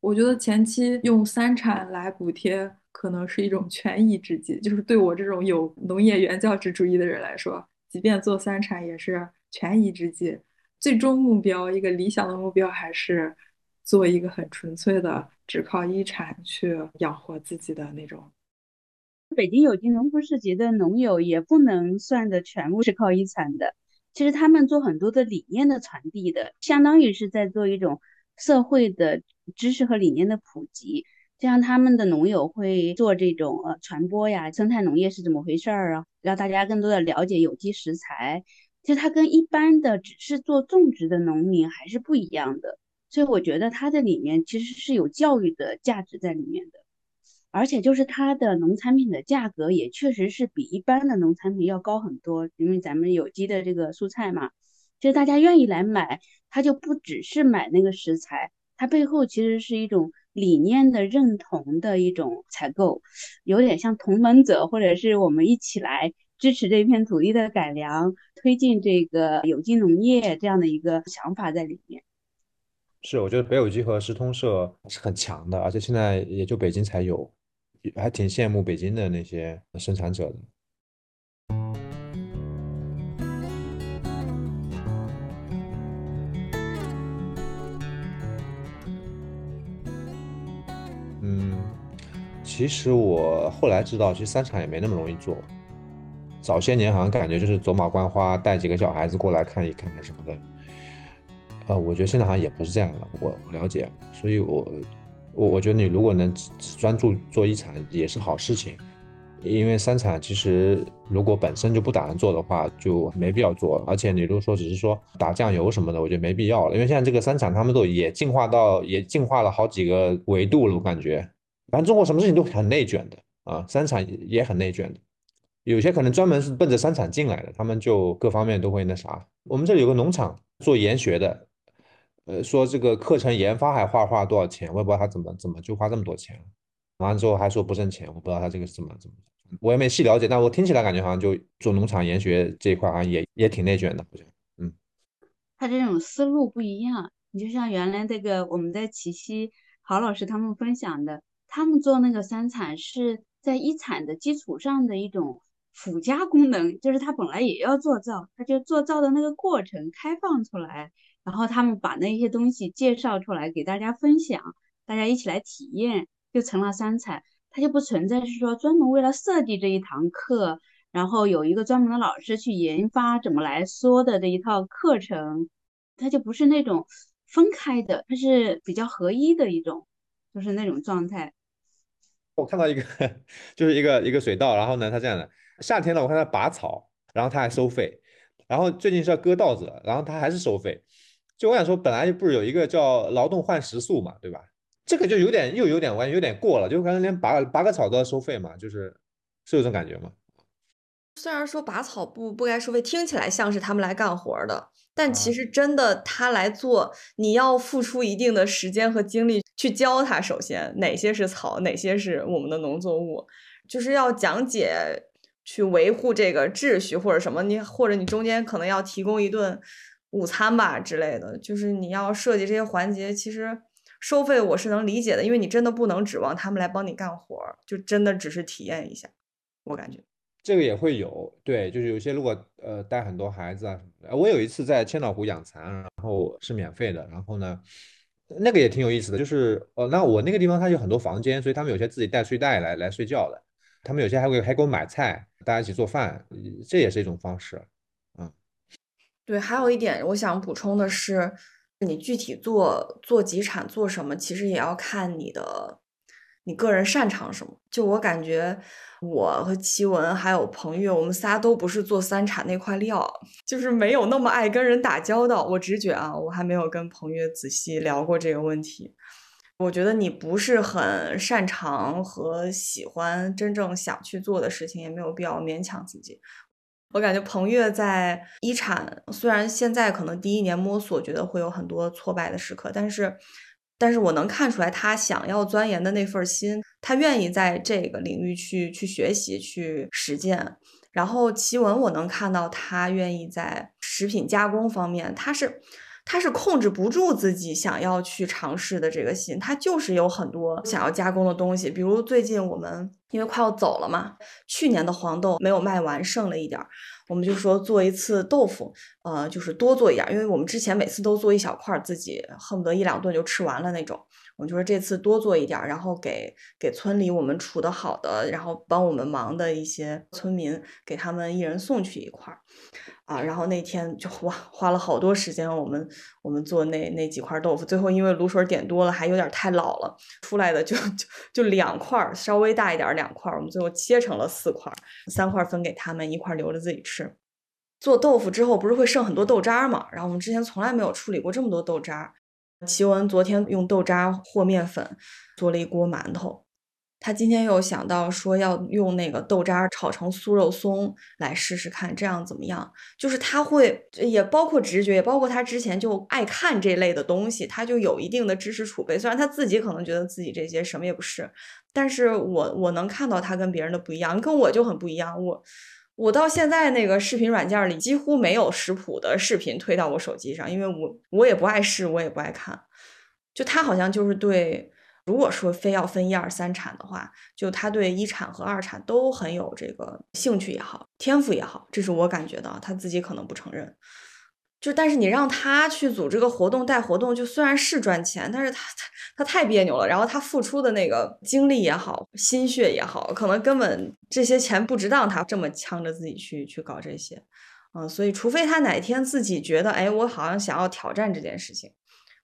我觉得前期用三产来补贴可能是一种权宜之计，就是对我这种有农业原教旨主义的人来说，即便做三产也是权宜之计。最终目标，一个理想的目标还是。做一个很纯粹的，只靠一产去养活自己的那种。北京有机农夫市集的农友也不能算的全部是靠一产的，其实他们做很多的理念的传递的，相当于是在做一种社会的知识和理念的普及。像他们的农友会做这种呃传播呀，生态农业是怎么回事儿啊，让大家更多的了解有机食材。其实它跟一般的只是做种植的农民还是不一样的。所以我觉得它的里面其实是有教育的价值在里面的，而且就是它的农产品的价格也确实是比一般的农产品要高很多，因为咱们有机的这个蔬菜嘛，其实大家愿意来买，它就不只是买那个食材，它背后其实是一种理念的认同的一种采购，有点像同盟者，或者是我们一起来支持这片土地的改良，推进这个有机农业这样的一个想法在里面。是，我觉得北有机和食通社是很强的，而且现在也就北京才有，还挺羡慕北京的那些生产者的。其实我后来知道，其实三产也没那么容易做。早些年好像感觉就是走马观花，带几个小孩子过来看一看什么的。呃，我觉得现在好像也不是这样了，我我了解，所以我我我觉得你如果能只专注做一产也是好事情，因为三产其实如果本身就不打算做的话，就没必要做。而且你如果说只是说打酱油什么的，我觉得没必要了。因为现在这个三产他们都也进化到也进化了好几个维度了，我感觉。反正中国什么事情都很内卷的啊，三产也很内卷的。有些可能专门是奔着三产进来的，他们就各方面都会那啥。我们这里有个农场做研学的，呃，说这个课程研发还花花多少钱，我也不知道他怎么怎么就花这么多钱。完了之后还说不挣钱，我不知道他这个是怎么怎么，我也没细了解，但我听起来感觉好像就做农场研学这一块好像也也挺内卷的，好像，嗯，他这种思路不一样。你就像原来这个我们在齐溪郝老师他们分享的，他们做那个三产是在一产的基础上的一种附加功能，就是他本来也要做造，他就做造的那个过程开放出来，然后他们把那些东西介绍出来给大家分享，大家一起来体验。就成了三产，它就不存在是说专门为了设计这一堂课，然后有一个专门的老师去研发怎么来说的这一套课程，它就不是那种分开的，它是比较合一的一种，就是那种状态。我看到一个，就是一个一个水稻，然后呢，它这样的，夏天呢，我看它拔草，然后它还收费，然后最近是要割稻子，然后它还是收费。就我想说，本来不是有一个叫劳动换食宿嘛，对吧？这个就有点又有点完，有点过了，就可能连拔拔个草都要收费嘛，就是是有这种感觉吗？虽然说拔草不不该收费，听起来像是他们来干活的，但其实真的他来做，你要付出一定的时间和精力去教他。首先，哪些是草，哪些是我们的农作物，就是要讲解，去维护这个秩序或者什么，你或者你中间可能要提供一顿午餐吧之类的，就是你要设计这些环节，其实。收费我是能理解的，因为你真的不能指望他们来帮你干活，就真的只是体验一下。我感觉这个也会有，对，就是有些如果呃带很多孩子啊什么的，我有一次在千岛湖养蚕，然后是免费的，然后呢，那个也挺有意思的，就是呃那我那个地方它有很多房间，所以他们有些自己带睡袋来来睡觉的，他们有些还会还给我买菜，大家一起做饭，这也是一种方式，嗯，对，还有一点我想补充的是。你具体做做集产做什么，其实也要看你的你个人擅长什么。就我感觉，我和齐文还有彭越，我们仨都不是做三产那块料，就是没有那么爱跟人打交道。我直觉啊，我还没有跟彭越仔细聊过这个问题。我觉得你不是很擅长和喜欢真正想去做的事情，也没有必要勉强自己。我感觉彭越在一产，虽然现在可能第一年摸索，觉得会有很多挫败的时刻，但是，但是我能看出来他想要钻研的那份心，他愿意在这个领域去去学习、去实践。然后奇文，我能看到他愿意在食品加工方面，他是。他是控制不住自己想要去尝试的这个心，他就是有很多想要加工的东西，比如最近我们因为快要走了嘛，去年的黄豆没有卖完，剩了一点儿，我们就说做一次豆腐，呃，就是多做一点，因为我们之前每次都做一小块，自己恨不得一两顿就吃完了那种，我就说这次多做一点，然后给给村里我们处的好的，然后帮我们忙的一些村民，给他们一人送去一块儿。啊，然后那天就哇，花了好多时间，我们我们做那那几块豆腐，最后因为卤水点多了，还有点太老了，出来的就就就两块，稍微大一点两块，我们最后切成了四块，三块分给他们，一块留着自己吃。做豆腐之后不是会剩很多豆渣嘛？然后我们之前从来没有处理过这么多豆渣。奇文昨天用豆渣和面粉做了一锅馒头。他今天又想到说要用那个豆渣炒成酥肉松来试试看，这样怎么样？就是他会也包括直觉，也包括他之前就爱看这类的东西，他就有一定的知识储备。虽然他自己可能觉得自己这些什么也不是，但是我我能看到他跟别人的不一样，跟我就很不一样。我我到现在那个视频软件里几乎没有食谱的视频推到我手机上，因为我我也不爱试，我也不爱看。就他好像就是对。如果说非要分一二三产的话，就他对一产和二产都很有这个兴趣也好，天赋也好，这是我感觉的。他自己可能不承认，就但是你让他去组织个活动带活动，就虽然是赚钱，但是他他他太别扭了。然后他付出的那个精力也好，心血也好，可能根本这些钱不值当他这么呛着自己去去搞这些。嗯，所以除非他哪天自己觉得，哎，我好像想要挑战这件事情，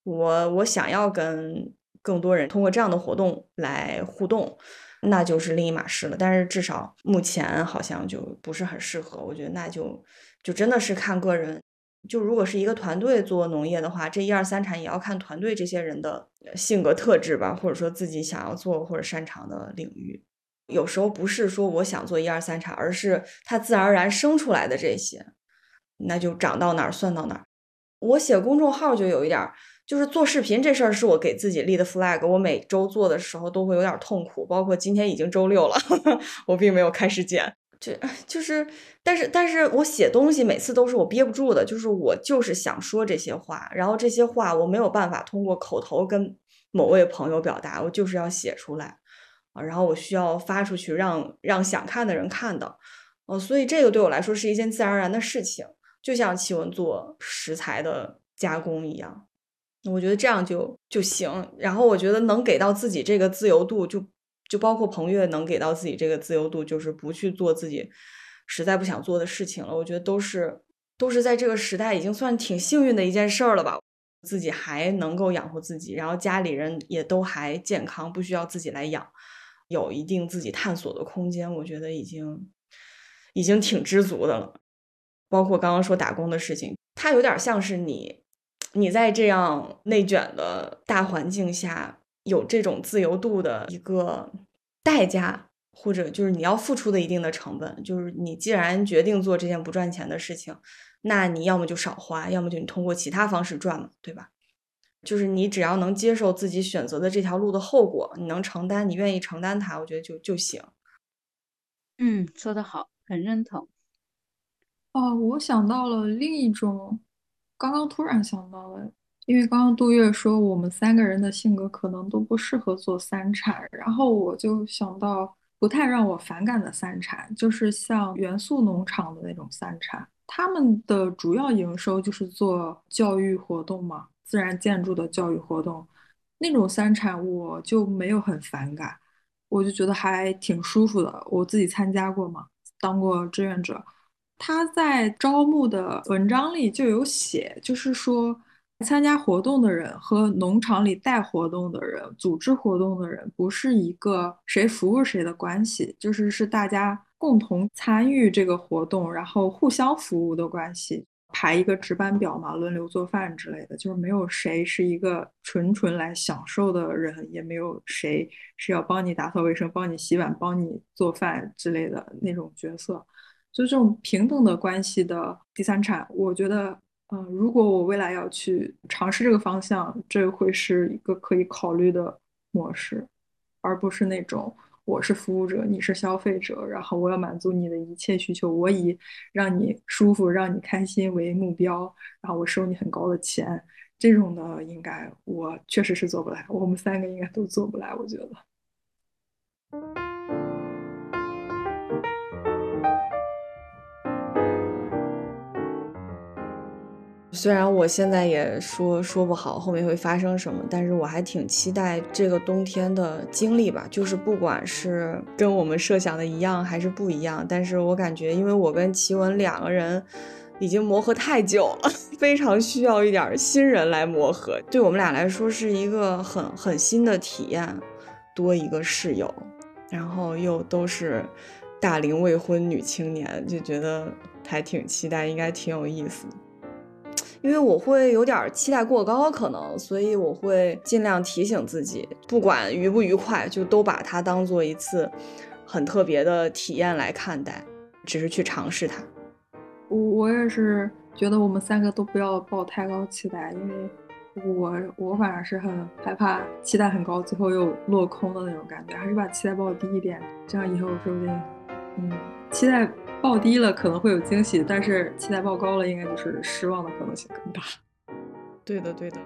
我我想要跟。更多人通过这样的活动来互动，那就是另一码事了。但是至少目前好像就不是很适合，我觉得那就就真的是看个人。就如果是一个团队做农业的话，这一二三产也要看团队这些人的性格特质吧，或者说自己想要做或者擅长的领域。有时候不是说我想做一二三产，而是它自然而然生出来的这些，那就长到哪儿算到哪儿。我写公众号就有一点，就是做视频这事儿是我给自己立的 flag，我每周做的时候都会有点痛苦，包括今天已经周六了，我并没有开始剪，就 就是，但是但是我写东西每次都是我憋不住的，就是我就是想说这些话，然后这些话我没有办法通过口头跟某位朋友表达，我就是要写出来啊，然后我需要发出去，让让想看的人看到，哦，所以这个对我来说是一件自然而然的事情。就像奇文做食材的加工一样，我觉得这样就就行。然后我觉得能给到自己这个自由度，就就包括彭越能给到自己这个自由度，就是不去做自己实在不想做的事情了。我觉得都是都是在这个时代已经算挺幸运的一件事儿了吧。自己还能够养活自己，然后家里人也都还健康，不需要自己来养，有一定自己探索的空间，我觉得已经已经挺知足的了。包括刚刚说打工的事情，它有点像是你，你在这样内卷的大环境下，有这种自由度的一个代价，或者就是你要付出的一定的成本。就是你既然决定做这件不赚钱的事情，那你要么就少花，要么就你通过其他方式赚嘛，对吧？就是你只要能接受自己选择的这条路的后果，你能承担，你愿意承担它，我觉得就就行。嗯，说的好，很认同。哦，我想到了另一种，刚刚突然想到了，因为刚刚杜月说我们三个人的性格可能都不适合做三产，然后我就想到不太让我反感的三产，就是像元素农场的那种三产，他们的主要营收就是做教育活动嘛，自然建筑的教育活动，那种三产我就没有很反感，我就觉得还挺舒服的，我自己参加过嘛，当过志愿者。他在招募的文章里就有写，就是说参加活动的人和农场里带活动的人、组织活动的人不是一个谁服务谁的关系，就是是大家共同参与这个活动，然后互相服务的关系，排一个值班表嘛，轮流做饭之类的，就是没有谁是一个纯纯来享受的人，也没有谁是要帮你打扫卫生、帮你洗碗、帮你做饭之类的那种角色。就这种平等的关系的第三产，我觉得，嗯，如果我未来要去尝试这个方向，这会是一个可以考虑的模式，而不是那种我是服务者，你是消费者，然后我要满足你的一切需求，我以让你舒服、让你开心为目标，然后我收你很高的钱，这种的应该我确实是做不来，我们三个应该都做不来，我觉得。虽然我现在也说说不好后面会发生什么，但是我还挺期待这个冬天的经历吧。就是不管是跟我们设想的一样还是不一样，但是我感觉，因为我跟奇文两个人已经磨合太久了，非常需要一点新人来磨合。对我们俩来说是一个很很新的体验，多一个室友，然后又都是大龄未婚女青年，就觉得还挺期待，应该挺有意思。因为我会有点期待过高，可能，所以我会尽量提醒自己，不管愉不愉快，就都把它当做一次很特别的体验来看待，只是去尝试它。我我也是觉得我们三个都不要抱太高期待，因为我我反而是很害怕期待很高，最后又落空的那种感觉，还是把期待抱低一点，这样以后说不定，嗯，期待。报低了可能会有惊喜，但是期待报高了，应该就是失望的可能性更大。对的，对的。